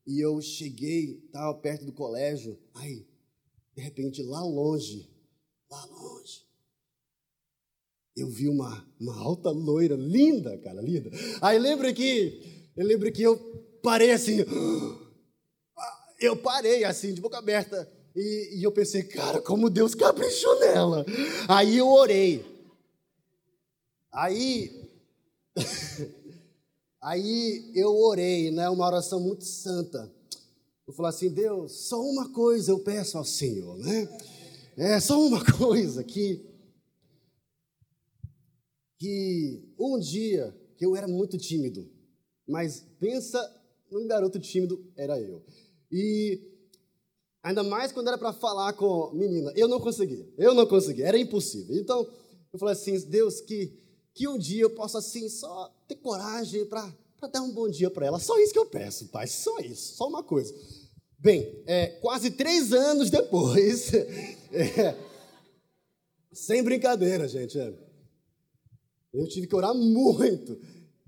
e eu cheguei, estava perto do colégio. Aí, de repente, lá longe, lá longe, eu vi uma, uma alta loira, linda, cara, linda. Aí lembro que, eu lembro que eu parei assim, eu parei assim, de boca aberta, e, e eu pensei, cara, como Deus caprichou nela. Aí eu orei. Aí, aí eu orei, né, uma oração muito santa. Eu falei assim, Deus, só uma coisa eu peço ao Senhor, né? É só uma coisa que que um dia que eu era muito tímido, mas pensa num garoto tímido era eu. E ainda mais quando era para falar com menina, eu não conseguia, eu não conseguia, era impossível. Então, eu falei assim, Deus, que, que um dia eu possa assim só ter coragem para dar um bom dia para ela. Só isso que eu peço, pai, só isso, só uma coisa. Bem, é, quase três anos depois, é, sem brincadeira, gente, é, eu tive que orar muito.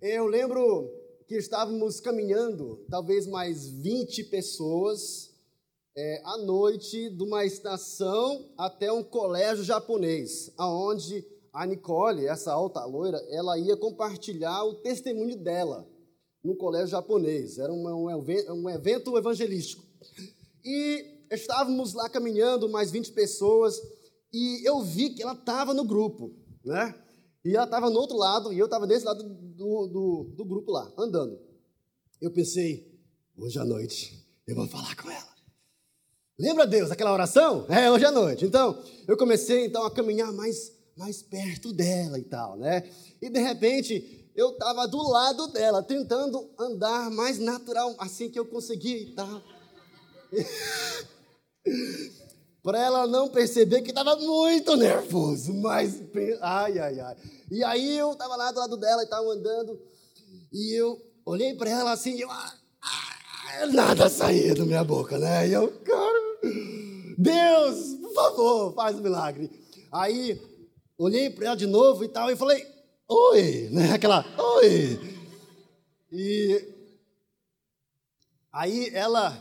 Eu lembro que estávamos caminhando, talvez mais 20 pessoas, é, à noite, de uma estação até um colégio japonês, aonde a Nicole, essa alta loira, ela ia compartilhar o testemunho dela no colégio japonês. Era um, evento evangelístico. E estávamos lá caminhando, mais 20 pessoas, e eu vi que ela estava no grupo, né? E ela estava no outro lado, e eu estava desse lado do, do, do, grupo lá, andando. Eu pensei, hoje à noite eu vou falar com ela. Lembra, Deus, aquela oração? É, hoje à noite. Então, eu comecei então a caminhar mais, mais perto dela e tal, né? E de repente, eu estava do lado dela, tentando andar mais natural, assim que eu conseguia e tal. para ela não perceber que estava muito nervoso, mas ai, ai, ai. E aí eu estava lá do lado dela e estava andando, e eu olhei para ela assim, e eu, ah, ah, nada saía da minha boca, né? E eu, cara, Deus, por favor, faz um milagre. Aí olhei para ela de novo e tal, e falei, oi, né? Aquela, oi. E aí ela,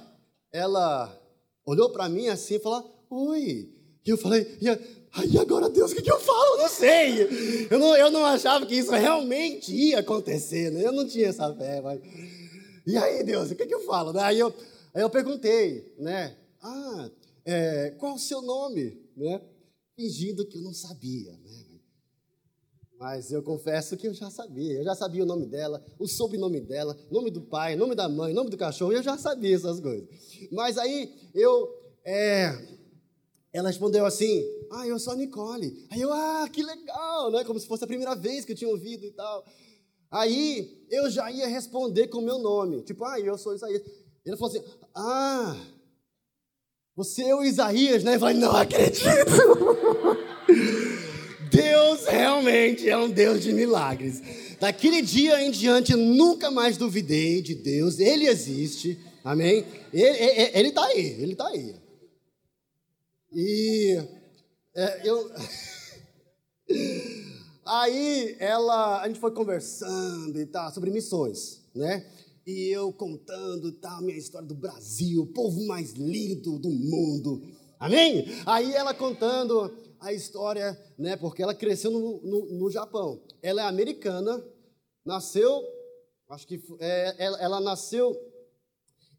ela olhou para mim assim e falou, Oi. E eu falei, e, agora Deus, o que, que eu falo? Eu não sei. Eu não, eu não achava que isso realmente ia acontecer, né? Eu não tinha essa fé, mas... E aí, Deus, o que, que eu falo? Aí eu, aí eu perguntei, né? Ah, é, qual o seu nome? Né? Fingindo que eu não sabia, né? Mas eu confesso que eu já sabia. Eu já sabia o nome dela, o sobrenome dela, nome do pai, nome da mãe, nome do cachorro. Eu já sabia essas coisas. Mas aí eu é, ela respondeu assim: Ah, eu sou a Nicole. Aí eu, ah, que legal, né? Como se fosse a primeira vez que eu tinha ouvido e tal. Aí eu já ia responder com o meu nome, tipo, ah, eu sou Isaías. Ele falou assim: Ah, você é o Isaías, né? Falei: Não acredito. Deus realmente é um Deus de milagres. Daquele dia em diante, nunca mais duvidei de Deus. Ele existe, amém? Ele está aí, ele está aí. E é, eu. Aí ela, a gente foi conversando e tal, sobre missões, né? E eu contando tal, minha história do Brasil, povo mais lindo do mundo. Amém? Aí ela contando a história, né? Porque ela cresceu no, no, no Japão. Ela é americana, nasceu, acho que é, ela, ela, nasceu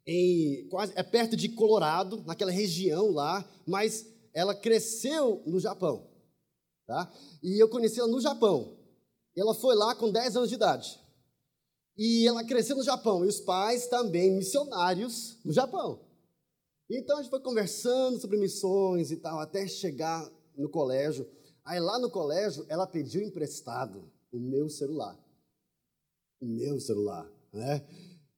em quase é perto de Colorado, naquela região lá, mas ela cresceu no Japão, tá? E eu conheci ela no Japão. Ela foi lá com 10 anos de idade. E ela cresceu no Japão, e os pais também missionários no Japão. Então a gente foi conversando sobre missões e tal, até chegar no colégio. Aí lá no colégio, ela pediu emprestado o meu celular. O meu celular, né?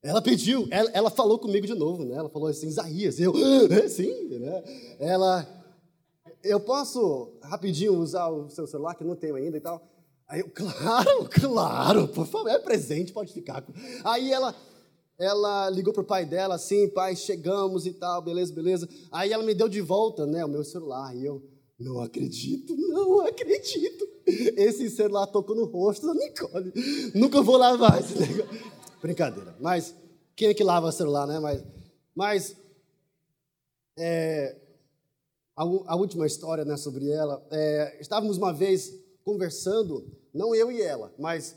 Ela pediu, ela, ela falou comigo de novo, né? Ela falou assim, Isaías, eu, é, sim, né? Ela, eu posso rapidinho usar o seu celular, que não tenho ainda e tal? Aí eu, claro, claro, por favor, é presente, pode ficar. Aí ela, ela ligou pro pai dela, assim, pai, chegamos e tal, beleza, beleza. Aí ela me deu de volta, né, o meu celular, e eu, não acredito, não acredito. Esse celular tocou no rosto da Nicole. Nunca vou lavar esse negócio. Brincadeira. Mas quem é que lava celular, né? Mas, mas é, a, a, última história né, sobre ela. É, estávamos uma vez conversando, não eu e ela, mas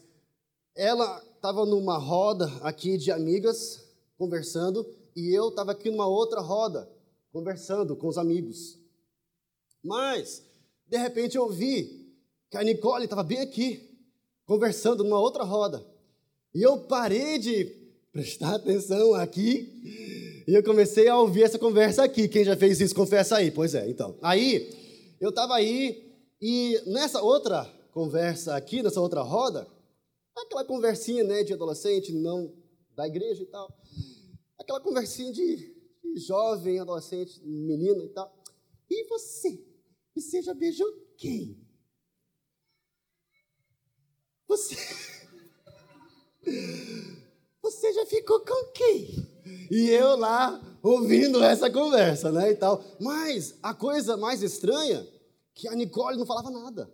ela estava numa roda aqui de amigas, conversando, e eu estava aqui numa outra roda, conversando com os amigos. Mas, de repente, eu vi que a Nicole estava bem aqui, conversando numa outra roda. E eu parei de prestar atenção aqui e eu comecei a ouvir essa conversa aqui. Quem já fez isso, confessa aí. Pois é, então. Aí, eu estava aí e nessa outra conversa aqui, nessa outra roda, aquela conversinha né, de adolescente, não da igreja e tal, aquela conversinha de, jovem, adolescente, menino e tal. E você? Você já beijou quem? Você. Você já ficou com quem? E eu lá ouvindo essa conversa, né, e tal. Mas a coisa mais estranha que a Nicole não falava nada.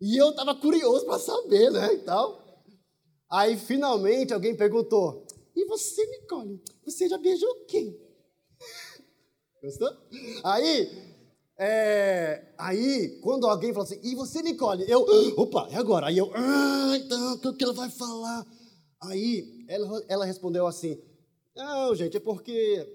E eu estava curioso para saber, né, e tal. Aí finalmente alguém perguntou: "E você, Nicole? Você já beijou quem?" Gostou? Aí é, aí, quando alguém fala assim, e você, Nicole? Eu, opa, e agora? Aí eu, ah, então, o que ela vai falar? Aí, ela, ela respondeu assim, não, gente, é porque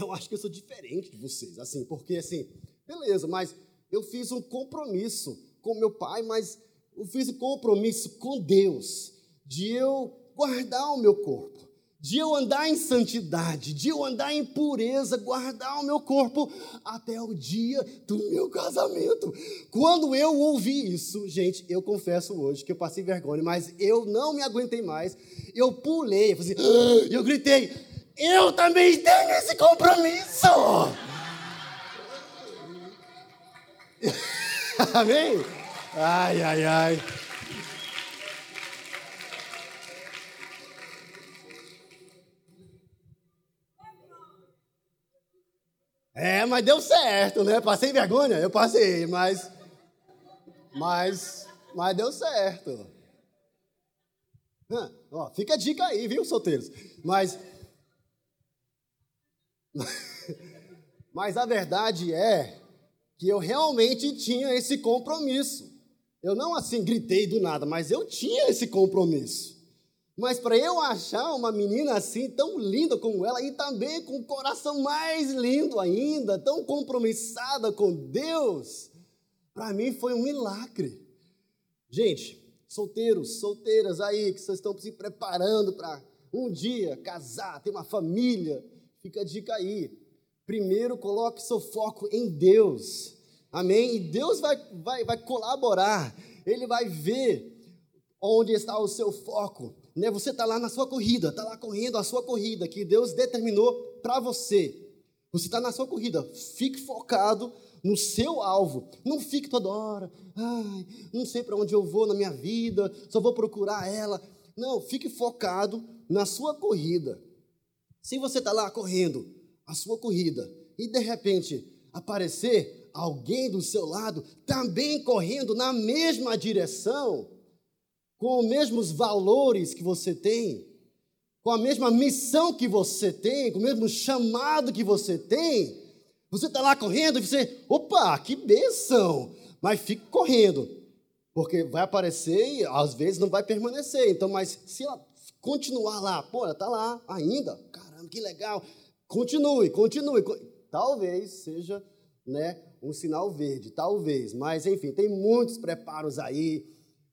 eu acho que eu sou diferente de vocês, assim, porque, assim, beleza, mas eu fiz um compromisso com meu pai, mas eu fiz um compromisso com Deus de eu guardar o meu corpo de eu andar em santidade, de eu andar em pureza, guardar o meu corpo até o dia do meu casamento. Quando eu ouvi isso, gente, eu confesso hoje que eu passei vergonha, mas eu não me aguentei mais. Eu pulei, eu, assim, ah! eu gritei: Eu também tenho esse compromisso! Amém? Ai, ai, ai. É, mas deu certo, né? Passei vergonha? Eu passei, mas. Mas. Mas deu certo. Ah, ó, fica a dica aí, viu, solteiros? Mas. Mas a verdade é que eu realmente tinha esse compromisso. Eu não assim gritei do nada, mas eu tinha esse compromisso. Mas para eu achar uma menina assim, tão linda como ela, e também com o coração mais lindo ainda, tão compromissada com Deus, para mim foi um milagre. Gente, solteiros, solteiras aí, que vocês estão se preparando para um dia casar, ter uma família, fica a dica aí. Primeiro, coloque seu foco em Deus. Amém? E Deus vai, vai, vai colaborar, Ele vai ver onde está o seu foco. Né? Você está lá na sua corrida, está lá correndo a sua corrida que Deus determinou para você. Você está na sua corrida, fique focado no seu alvo. Não fique toda hora, ai, não sei para onde eu vou na minha vida, só vou procurar ela. Não, fique focado na sua corrida. Se você está lá correndo a sua corrida e de repente aparecer alguém do seu lado também correndo na mesma direção, com os mesmos valores que você tem, com a mesma missão que você tem, com o mesmo chamado que você tem, Você está lá correndo e você, opa, que benção! Mas fique correndo, porque vai aparecer e às vezes não vai permanecer. Então, mas se ela continuar lá, pô, ela está lá ainda, caramba, que legal. Continue, continue. Talvez seja né, um sinal verde, talvez. Mas, enfim, tem muitos preparos aí.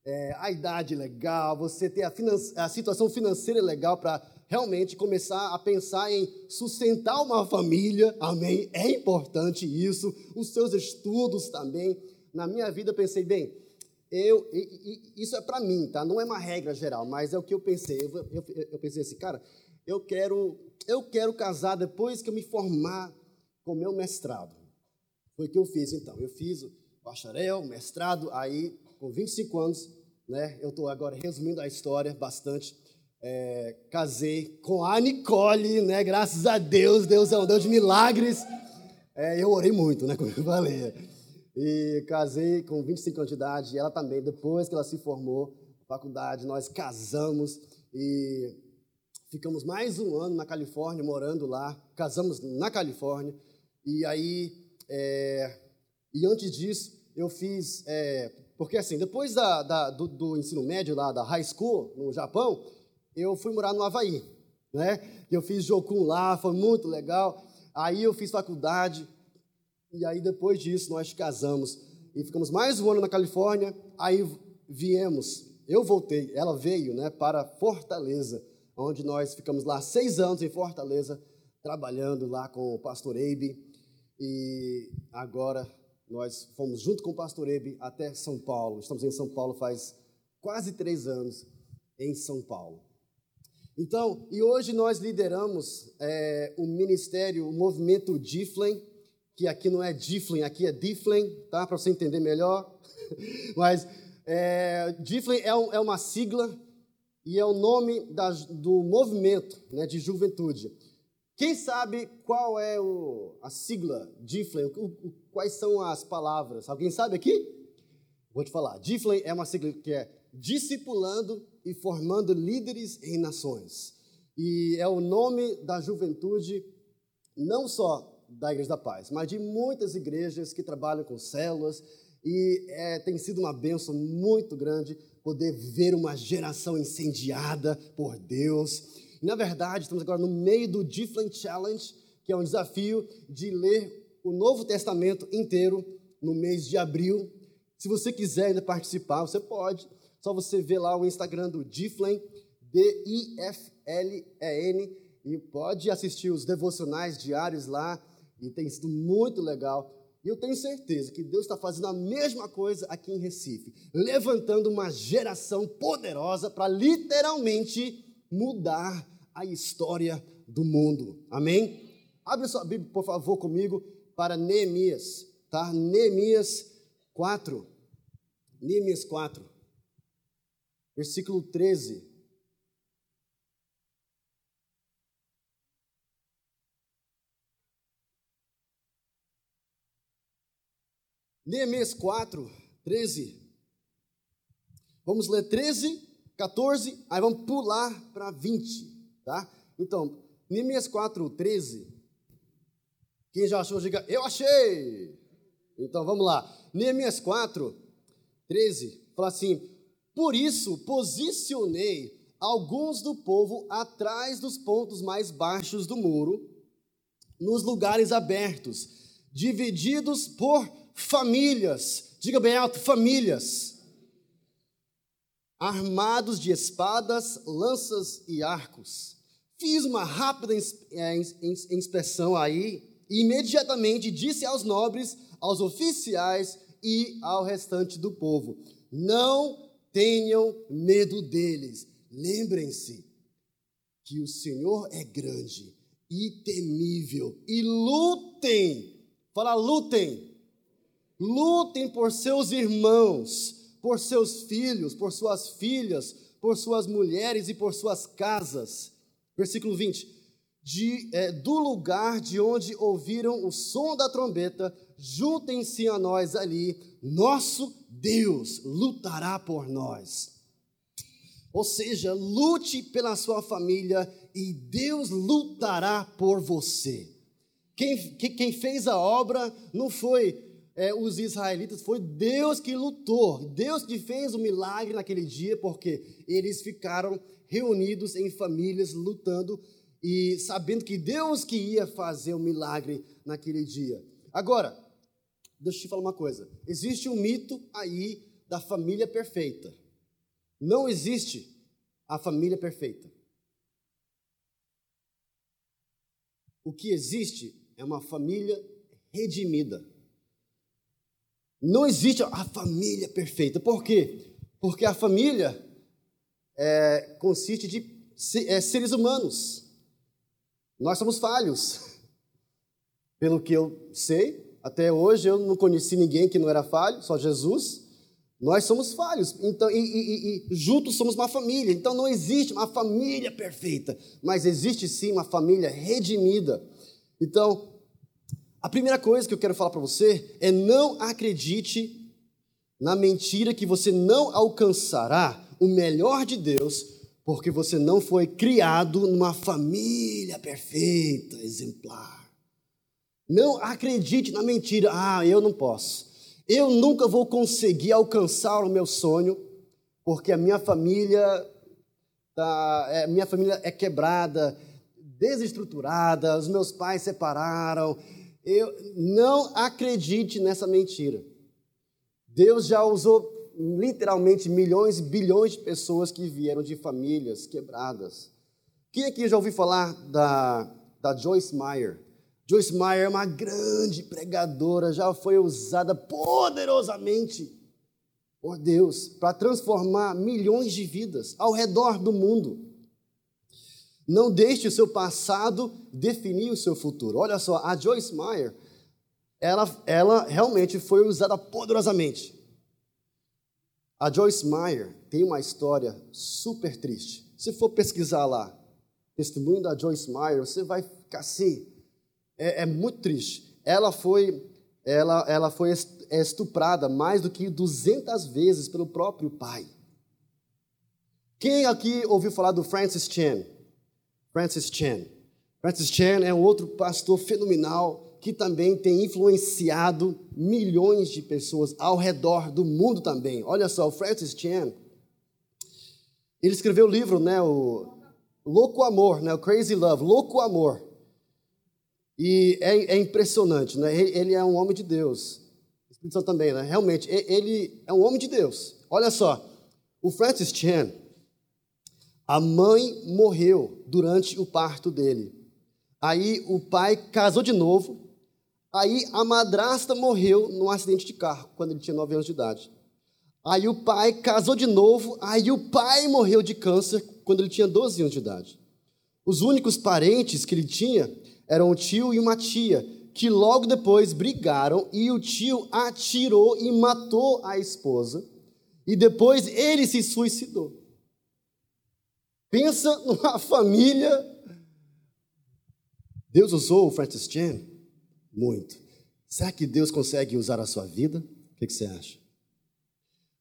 É, a idade legal, você ter a, a situação financeira legal para realmente começar a pensar em sustentar uma família, amém? É importante isso, os seus estudos também. Na minha vida pensei, bem, eu, isso é para mim, tá? Não é uma regra geral, mas é o que eu pensei. Eu, eu, eu, pensei assim, cara, eu quero, eu quero casar depois que eu me formar com meu mestrado. Foi o que eu fiz então. Eu fiz o bacharel, mestrado, aí com 25 anos, né? Eu estou agora resumindo a história bastante é, casei com a Nicole, né? Graças a Deus, Deus é um Deus de milagres. É, eu orei muito, né? Como eu falei. E casei com 25 anos de idade, e ela também, depois que ela se formou, faculdade, nós casamos e ficamos mais um ano na Califórnia, morando lá. Casamos na Califórnia. E aí, é, e antes disso, eu fiz. É, porque assim, depois da, da do, do ensino médio lá, da high school, no Japão, eu fui morar no Havaí, né? Eu fiz Jocum lá, foi muito legal. Aí eu fiz faculdade, e aí depois disso nós casamos e ficamos mais um ano na Califórnia. Aí viemos, eu voltei, ela veio, né, para Fortaleza, onde nós ficamos lá seis anos em Fortaleza, trabalhando lá com o pastor Eibe. E agora nós fomos junto com o pastor Eibe até São Paulo. Estamos em São Paulo faz quase três anos em São Paulo. Então, e hoje nós lideramos é, o ministério, o movimento Diflem, que aqui não é Diflem, aqui é Diflem, tá? Para você entender melhor. Mas é, Diflem é, um, é, uma sigla e é o nome do movimento né, de juventude. Quem sabe qual é o, a sigla Diflem? quais são as palavras? Alguém sabe aqui? Vou te falar. Diflem é uma sigla que é discipulando e formando líderes em nações. E é o nome da juventude, não só da Igreja da Paz, mas de muitas igrejas que trabalham com células. E é, tem sido uma benção muito grande poder ver uma geração incendiada por Deus. Na verdade, estamos agora no meio do Different Challenge, que é um desafio de ler o Novo Testamento inteiro no mês de abril. Se você quiser ainda participar, você pode. Só você ver lá o Instagram do Diflen, D-I-F-L-E-N, e pode assistir os devocionais diários lá, e tem sido muito legal. E eu tenho certeza que Deus está fazendo a mesma coisa aqui em Recife, levantando uma geração poderosa para literalmente mudar a história do mundo. Amém? Abre sua Bíblia, por favor, comigo para Neemias, tá? Neemias 4. Neemias 4 versículo 13. Neemias 4, 13. Vamos ler 13, 14, aí vamos pular para 20, tá? Então, Neemias 4, 13. Quem já achou, diga, eu achei! Então, vamos lá. Neemias 4, 13, fala assim: por isso, posicionei alguns do povo atrás dos pontos mais baixos do muro, nos lugares abertos, divididos por famílias. Diga bem alto: famílias. Armados de espadas, lanças e arcos. Fiz uma rápida é, inspeção aí e imediatamente disse aos nobres, aos oficiais e ao restante do povo: Não tenham medo deles. Lembrem-se que o Senhor é grande e temível. E lutem, fala lutem, lutem por seus irmãos, por seus filhos, por suas filhas, por suas mulheres e por suas casas. Versículo 20. De, é, do lugar de onde ouviram o som da trombeta, juntem-se a nós ali, nosso Deus lutará por nós. Ou seja, lute pela sua família e Deus lutará por você. Quem, quem fez a obra não foi é, os israelitas, foi Deus que lutou, Deus que fez o milagre naquele dia, porque eles ficaram reunidos em famílias, lutando e sabendo que Deus que ia fazer o milagre naquele dia. Agora, deixa eu te falar uma coisa: existe um mito aí da família perfeita. Não existe a família perfeita. O que existe é uma família redimida. Não existe a família perfeita. Por quê? Porque a família é, consiste de é, seres humanos. Nós somos falhos. Pelo que eu sei, até hoje eu não conheci ninguém que não era falho, só Jesus. Nós somos falhos, então e, e, e, juntos somos uma família. Então não existe uma família perfeita, mas existe sim uma família redimida. Então, a primeira coisa que eu quero falar para você é não acredite na mentira que você não alcançará o melhor de Deus, porque você não foi criado numa família perfeita, exemplar. Não acredite na mentira. Ah, eu não posso. Eu nunca vou conseguir alcançar o meu sonho, porque a minha família tá, é, minha família é quebrada, desestruturada, os meus pais separaram. Eu não acredite nessa mentira. Deus já usou literalmente milhões, bilhões de pessoas que vieram de famílias quebradas. Quem aqui já ouviu falar da, da Joyce Meyer? Joyce Meyer é uma grande pregadora, já foi usada poderosamente por Deus para transformar milhões de vidas ao redor do mundo. Não deixe o seu passado definir o seu futuro. Olha só, a Joyce Meyer, ela, ela realmente foi usada poderosamente. A Joyce Meyer tem uma história super triste. Se for pesquisar lá, testemunho da Joyce Meyer, você vai ficar assim, é, é muito triste. Ela foi, ela, ela foi estuprada mais do que 200 vezes pelo próprio pai. Quem aqui ouviu falar do Francis Chan? Francis Chan. Francis Chan é um outro pastor fenomenal que também tem influenciado milhões de pessoas ao redor do mundo também. Olha só, o Francis Chan, ele escreveu o livro, né, o Louco Amor, né, o Crazy Love, Louco Amor. E é, é impressionante, né? Ele é um homem de Deus. Espírito Santo também, né? Realmente, ele é um homem de Deus. Olha só, o Francis Chan, a mãe morreu durante o parto dele. Aí o pai casou de novo. Aí a madrasta morreu num acidente de carro quando ele tinha 9 anos de idade. Aí o pai casou de novo. Aí o pai morreu de câncer quando ele tinha 12 anos de idade. Os únicos parentes que ele tinha eram um tio e uma tia, que logo depois brigaram e o tio atirou e matou a esposa. E depois ele se suicidou. Pensa numa família. Deus usou o Francis Chan? Muito. Será que Deus consegue usar a sua vida? O que, você acha?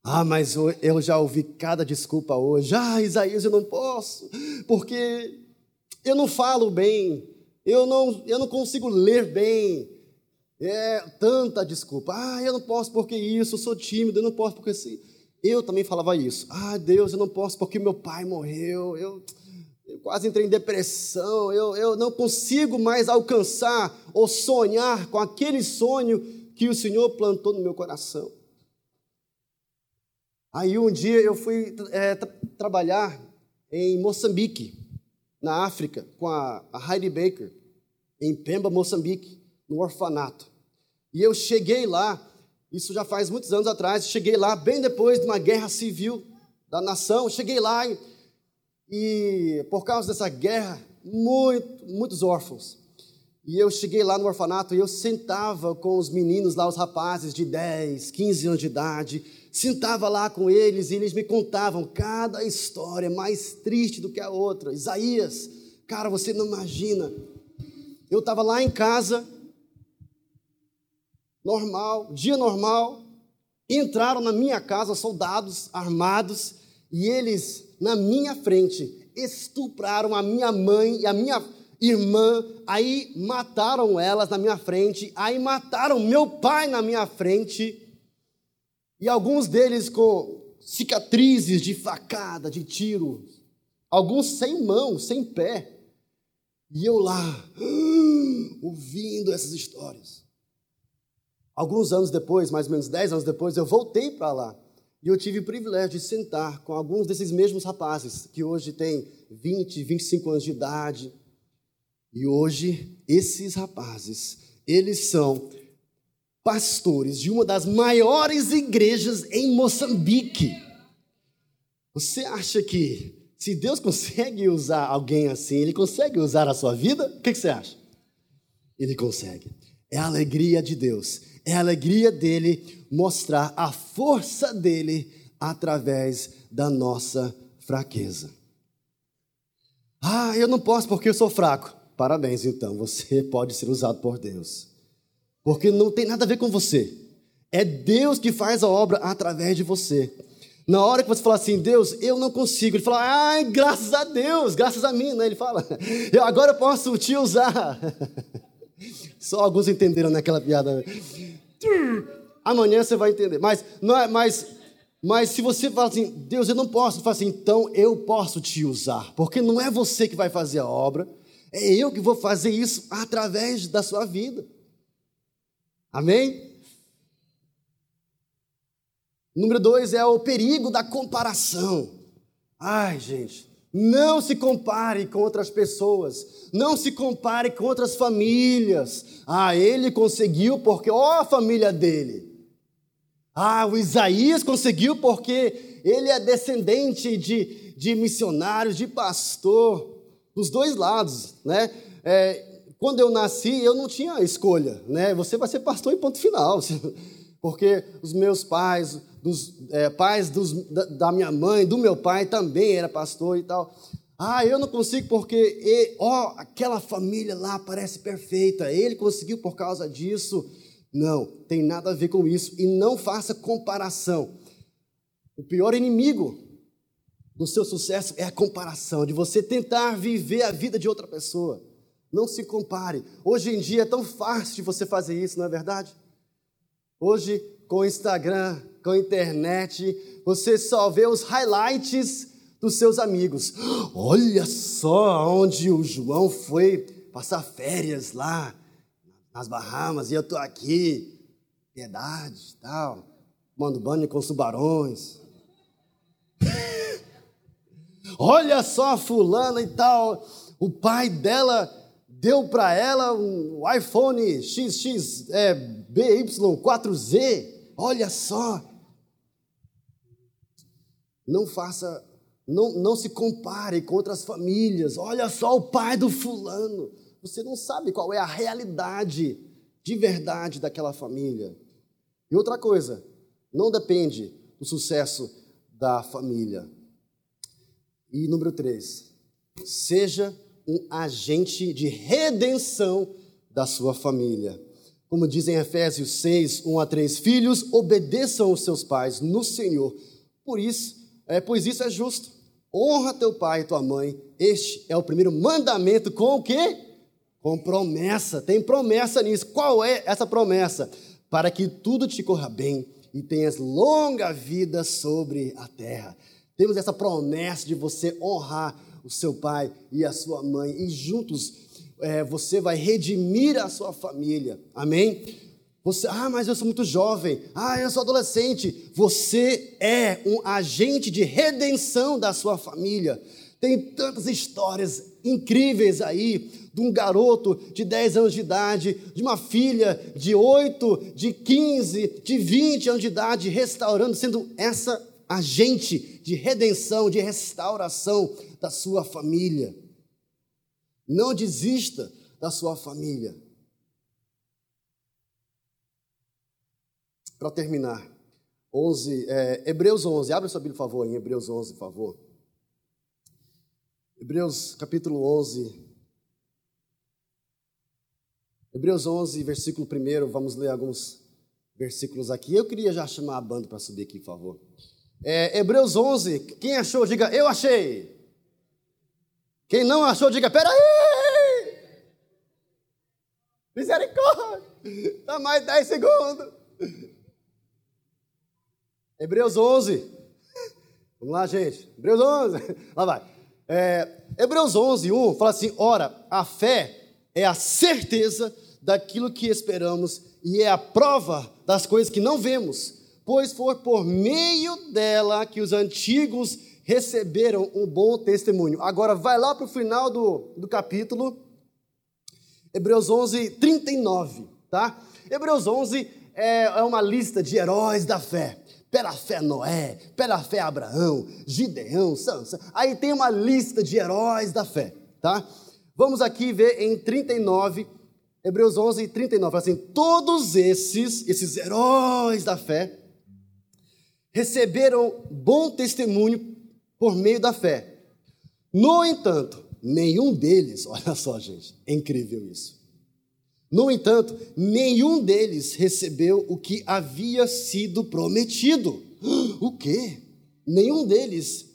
Ah, mas eu já ouvi cada desculpa hoje. Ah, Isaías, eu não posso, porque eu não falo bem, eu não, eu não consigo ler bem. É tanta desculpa. Ah, eu não posso porque isso, eu sou tímido, eu não posso porque assim. Eu também falava isso. Ah, Deus, eu não posso porque meu pai morreu. Eu, eu quase entrei em depressão. Eu, eu não consigo mais alcançar ou sonhar com aquele sonho que o Senhor plantou no meu coração. Aí um dia eu fui é, tra trabalhar em Moçambique na África, com a, a Heidi Baker, em Pemba, Moçambique, no orfanato. E eu cheguei lá, isso já faz muitos anos atrás, cheguei lá bem depois de uma guerra civil da nação, cheguei lá e, e por causa dessa guerra, muito, muitos órfãos. E eu cheguei lá no orfanato e eu sentava com os meninos lá, os rapazes de 10, 15 anos de idade, sentava lá com eles e eles me contavam cada história mais triste do que a outra. Isaías, cara, você não imagina. Eu estava lá em casa, normal, dia normal, entraram na minha casa soldados armados e eles, na minha frente, estupraram a minha mãe e a minha irmã, aí mataram elas na minha frente, aí mataram meu pai na minha frente, e alguns deles com cicatrizes de facada, de tiro, alguns sem mão, sem pé. E eu lá, ouvindo essas histórias. Alguns anos depois, mais ou menos 10 anos depois, eu voltei para lá. E eu tive o privilégio de sentar com alguns desses mesmos rapazes, que hoje têm 20, 25 anos de idade. E hoje, esses rapazes, eles são pastores de uma das maiores igrejas em Moçambique. Você acha que se Deus consegue usar alguém assim, Ele consegue usar a sua vida? O que você acha? Ele consegue. É a alegria de Deus, é a alegria dele mostrar a força dele através da nossa fraqueza. Ah, eu não posso porque eu sou fraco. Parabéns, então, você pode ser usado por Deus. Porque não tem nada a ver com você. É Deus que faz a obra através de você. Na hora que você fala assim, Deus, eu não consigo, ele fala, ai, graças a Deus, graças a mim, né? Ele fala, eu agora posso te usar. Só alguns entenderam naquela piada. Amanhã você vai entender. Mas, não é, mas, mas se você fala assim, Deus, eu não posso, fala assim, então eu posso te usar, porque não é você que vai fazer a obra, é eu que vou fazer isso através da sua vida. Amém? Número dois é o perigo da comparação. Ai, gente, não se compare com outras pessoas, não se compare com outras famílias. Ah, ele conseguiu porque, ó, a família dele. Ah, o Isaías conseguiu porque ele é descendente de, de missionários, de pastor, dos dois lados, né? É, quando eu nasci, eu não tinha escolha, né? Você vai ser pastor em ponto final, porque os meus pais, dos é, pais dos, da, da, minha mãe, do meu pai também era pastor e tal. Ah, eu não consigo porque, ó, aquela família lá parece perfeita, ele conseguiu por causa disso. Não, tem nada a ver com isso e não faça comparação. O pior inimigo do seu sucesso é a comparação, de você tentar viver a vida de outra pessoa. Não se compare. Hoje em dia é tão fácil de você fazer isso, não é verdade? Hoje, com o Instagram, com a internet, você só vê os highlights dos seus amigos. Olha só onde o João foi passar férias lá nas Bahamas e eu tô aqui, piedade, tal, tomando banho com os tubarões. Olha só a fulana e tal, o pai dela deu para ela um iPhone XX é, BY4Z. Olha só. Não faça, não, não se compare com outras famílias. Olha só o pai do fulano. Você não sabe qual é a realidade de verdade daquela família. E outra coisa, não depende do sucesso da família. E número três, seja um agente de redenção da sua família. Como diz em Efésios 6, 1 a 3, filhos, obedeçam os seus pais no Senhor. Por isso, é, pois isso é justo. Honra teu pai e tua mãe. Este é o primeiro mandamento com o quê? Com promessa. Tem promessa nisso. Qual é essa promessa? Para que tudo te corra bem e tenhas longa vida sobre a terra. Temos essa promessa de você honrar o seu pai e a sua mãe, e juntos é, você vai redimir a sua família. Amém? Você, ah, mas eu sou muito jovem. Ah, eu sou adolescente. Você é um agente de redenção da sua família. Tem tantas histórias incríveis aí de um garoto de 10 anos de idade, de uma filha de 8, de 15, de 20 anos de idade, restaurando, sendo essa agente de redenção, de restauração da sua família. Não desista da sua família. Para terminar, 11, é, Hebreus 11, abre sua Bíblia, por favor, em Hebreus 11, por favor. Hebreus capítulo 11. Hebreus 11, versículo 1, vamos ler alguns versículos aqui. Eu queria já chamar a banda para subir aqui, por favor. É, Hebreus 11, quem achou, diga, eu achei. Quem não achou, diga, peraí. Misericórdia! Dá mais 10 segundos. Hebreus 11. Vamos lá, gente. Hebreus 11. Lá vai. É, Hebreus 11, 1 fala assim: Ora, a fé é a certeza daquilo que esperamos e é a prova das coisas que não vemos, pois foi por meio dela que os antigos receberam um bom testemunho. Agora, vai lá para o final do, do capítulo, Hebreus 11, 39, tá? Hebreus 11 é, é uma lista de heróis da fé. Pela fé Noé, pela fé Abraão, Gideão, Sansa. Aí tem uma lista de heróis da fé, tá? Vamos aqui ver em 39, Hebreus 11, 39. Fala assim: todos esses, esses heróis da fé, receberam bom testemunho por meio da fé. No entanto, Nenhum deles, olha só, gente, é incrível isso. No entanto, nenhum deles recebeu o que havia sido prometido. O quê? Nenhum deles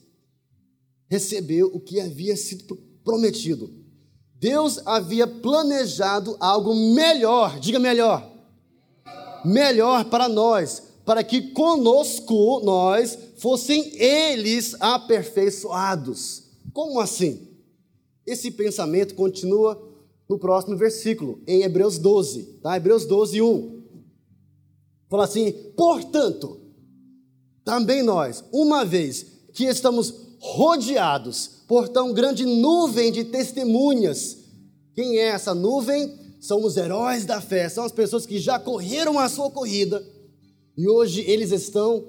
recebeu o que havia sido prometido. Deus havia planejado algo melhor, diga melhor. Melhor para nós, para que conosco nós fossem eles aperfeiçoados. Como assim? Esse pensamento continua no próximo versículo, em Hebreus 12, tá? Hebreus 12, 1. Fala assim: portanto, também nós, uma vez que estamos rodeados por tão grande nuvem de testemunhas, quem é essa nuvem? São os heróis da fé, são as pessoas que já correram a sua corrida e hoje eles estão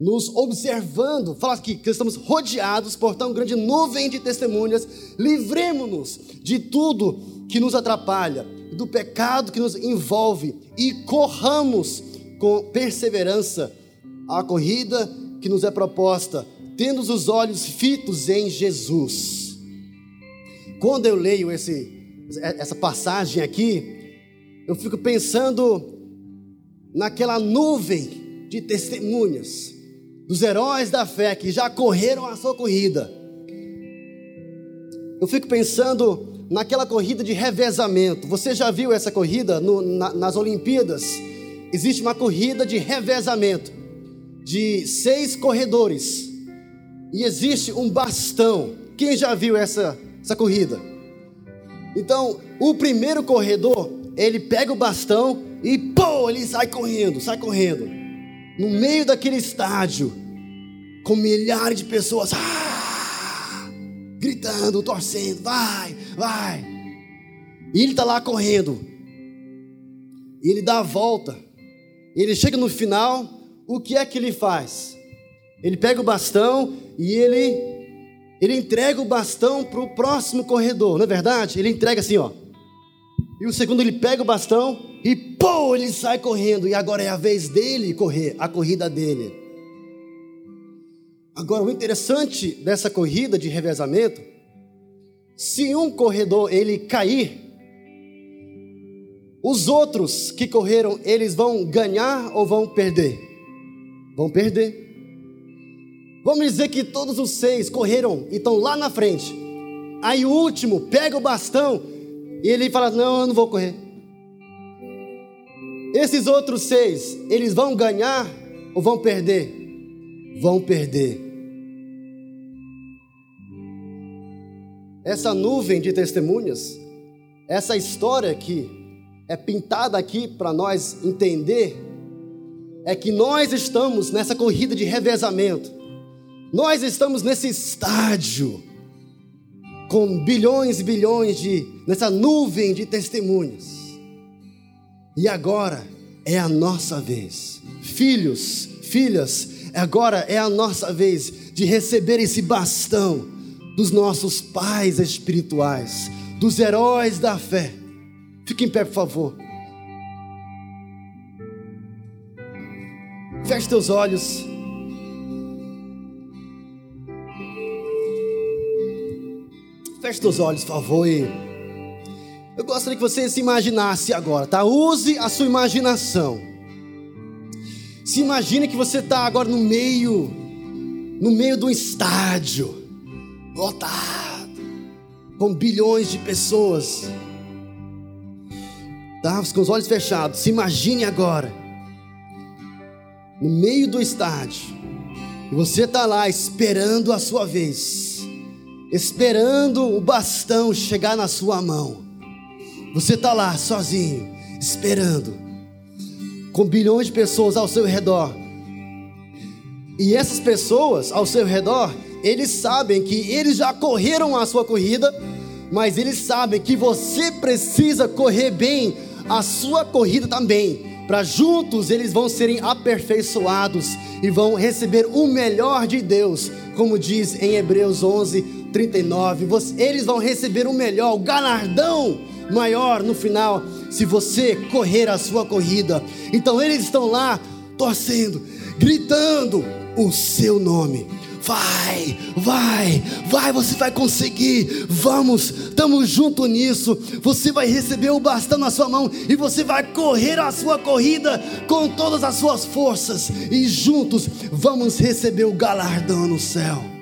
nos observando, fala aqui que estamos rodeados por tão grande nuvem de testemunhas, livremos-nos de tudo que nos atrapalha, do pecado que nos envolve. E corramos com perseverança a corrida que nos é proposta, tendo os olhos fitos em Jesus. Quando eu leio esse, essa passagem aqui, eu fico pensando naquela nuvem de testemunhas dos heróis da fé que já correram a sua corrida. Eu fico pensando naquela corrida de revezamento. Você já viu essa corrida no, na, nas Olimpíadas? Existe uma corrida de revezamento de seis corredores e existe um bastão. Quem já viu essa, essa corrida? Então, o primeiro corredor, ele pega o bastão e pô, ele sai correndo, sai correndo no meio daquele estádio, com milhares de pessoas ah, gritando, torcendo, vai, vai. E ele está lá correndo. E ele dá a volta. Ele chega no final, o que é que ele faz? Ele pega o bastão e ele ele entrega o bastão para o próximo corredor, não é verdade? Ele entrega assim, ó. E o segundo ele pega o bastão e pô, ele sai correndo. E agora é a vez dele correr, a corrida dele. Agora, o interessante dessa corrida de revezamento, se um corredor ele cair, os outros que correram, eles vão ganhar ou vão perder? Vão perder. Vamos dizer que todos os seis correram e estão lá na frente. Aí o último pega o bastão e ele fala: Não, eu não vou correr. Esses outros seis, eles vão ganhar ou vão perder? Vão perder. Essa nuvem de testemunhas, essa história que é pintada aqui para nós entender, é que nós estamos nessa corrida de revezamento, nós estamos nesse estádio, com bilhões e bilhões de, nessa nuvem de testemunhas. E agora é a nossa vez. Filhos, filhas, agora é a nossa vez de receber esse bastão dos nossos pais espirituais, dos heróis da fé. Fique em pé, por favor. Feche teus olhos. Feche teus olhos, por favor. E... Eu gostaria que você se imaginasse agora, tá? Use a sua imaginação. Se imagine que você está agora no meio, no meio de um estádio, lotado, com bilhões de pessoas. tá? Com os olhos fechados, se imagine agora, no meio do estádio, e você está lá esperando a sua vez, esperando o bastão chegar na sua mão. Você está lá sozinho, esperando, com bilhões de pessoas ao seu redor. E essas pessoas ao seu redor, eles sabem que eles já correram a sua corrida, mas eles sabem que você precisa correr bem a sua corrida também, para juntos eles vão serem aperfeiçoados e vão receber o melhor de Deus, como diz em Hebreus 11, 39. Eles vão receber o melhor, o galardão maior no final, se você correr a sua corrida. Então eles estão lá torcendo, gritando o seu nome. Vai, vai, vai, você vai conseguir. Vamos, estamos juntos nisso. Você vai receber o bastão na sua mão e você vai correr a sua corrida com todas as suas forças. E juntos vamos receber o galardão no céu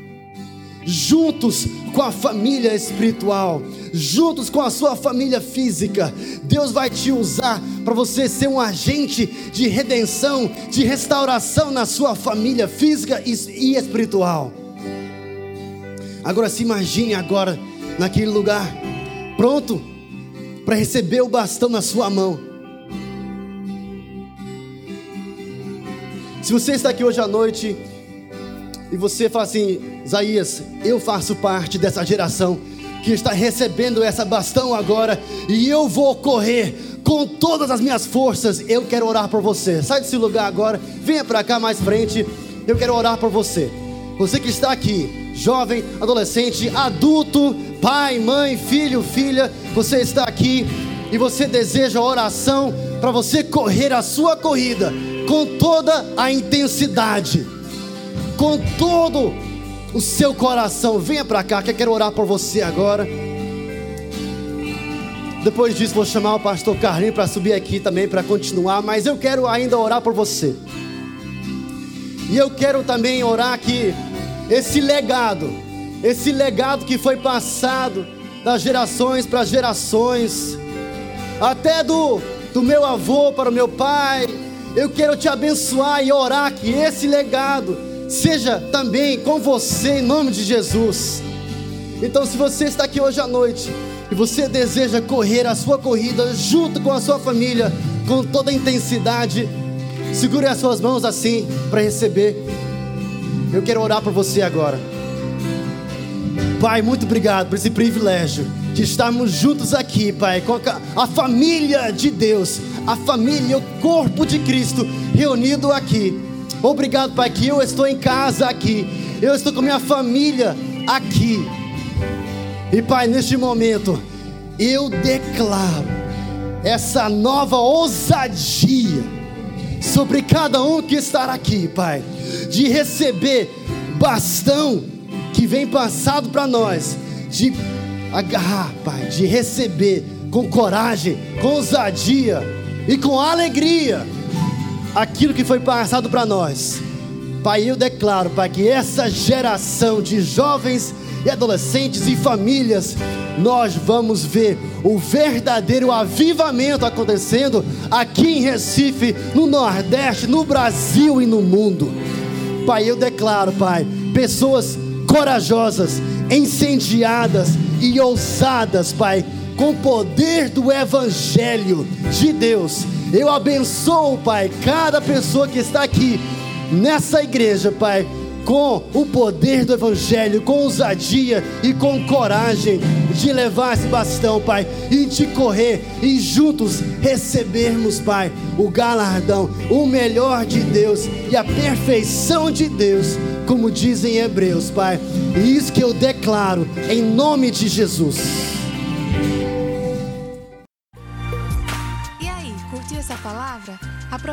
juntos com a família espiritual, juntos com a sua família física. Deus vai te usar para você ser um agente de redenção, de restauração na sua família física e espiritual. Agora se imagine agora naquele lugar, pronto para receber o bastão na sua mão. Se você está aqui hoje à noite e você fala assim, Isaías, eu faço parte dessa geração que está recebendo essa bastão agora e eu vou correr com todas as minhas forças. Eu quero orar por você. Sai desse lugar agora, venha para cá mais frente. Eu quero orar por você. Você que está aqui, jovem, adolescente, adulto, pai, mãe, filho, filha, você está aqui e você deseja oração para você correr a sua corrida com toda a intensidade com todo o seu coração. Venha para cá, que eu quero orar por você agora. Depois disso, vou chamar o pastor Carlinhos para subir aqui também para continuar. Mas eu quero ainda orar por você. E eu quero também orar que esse legado, esse legado que foi passado das gerações para gerações, até do, do meu avô para o meu pai, eu quero te abençoar e orar que esse legado seja também com você em nome de Jesus. Então, se você está aqui hoje à noite e você deseja correr a sua corrida junto com a sua família, com toda a intensidade, segure as suas mãos assim para receber. Eu quero orar por você agora. Pai, muito obrigado por esse privilégio de estarmos juntos aqui, Pai, com a, a família de Deus, a família, o corpo de Cristo reunido aqui Obrigado, Pai, que eu estou em casa aqui. Eu estou com minha família aqui. E, Pai, neste momento, eu declaro essa nova ousadia sobre cada um que está aqui, Pai, de receber bastão que vem passado para nós, de agarrar, Pai, de receber com coragem, com ousadia e com alegria aquilo que foi passado para nós. Pai, eu declaro, Pai, que essa geração de jovens e adolescentes e famílias, nós vamos ver o verdadeiro avivamento acontecendo aqui em Recife, no Nordeste, no Brasil e no mundo. Pai, eu declaro, Pai, pessoas corajosas, incendiadas e ousadas, Pai, com o poder do Evangelho de Deus eu abençoo, Pai, cada pessoa que está aqui nessa igreja, Pai, com o poder do Evangelho, com ousadia e com coragem de levar esse bastão, Pai, e de correr e juntos recebermos, Pai, o galardão, o melhor de Deus e a perfeição de Deus, como dizem Hebreus, Pai. E isso que eu declaro em nome de Jesus.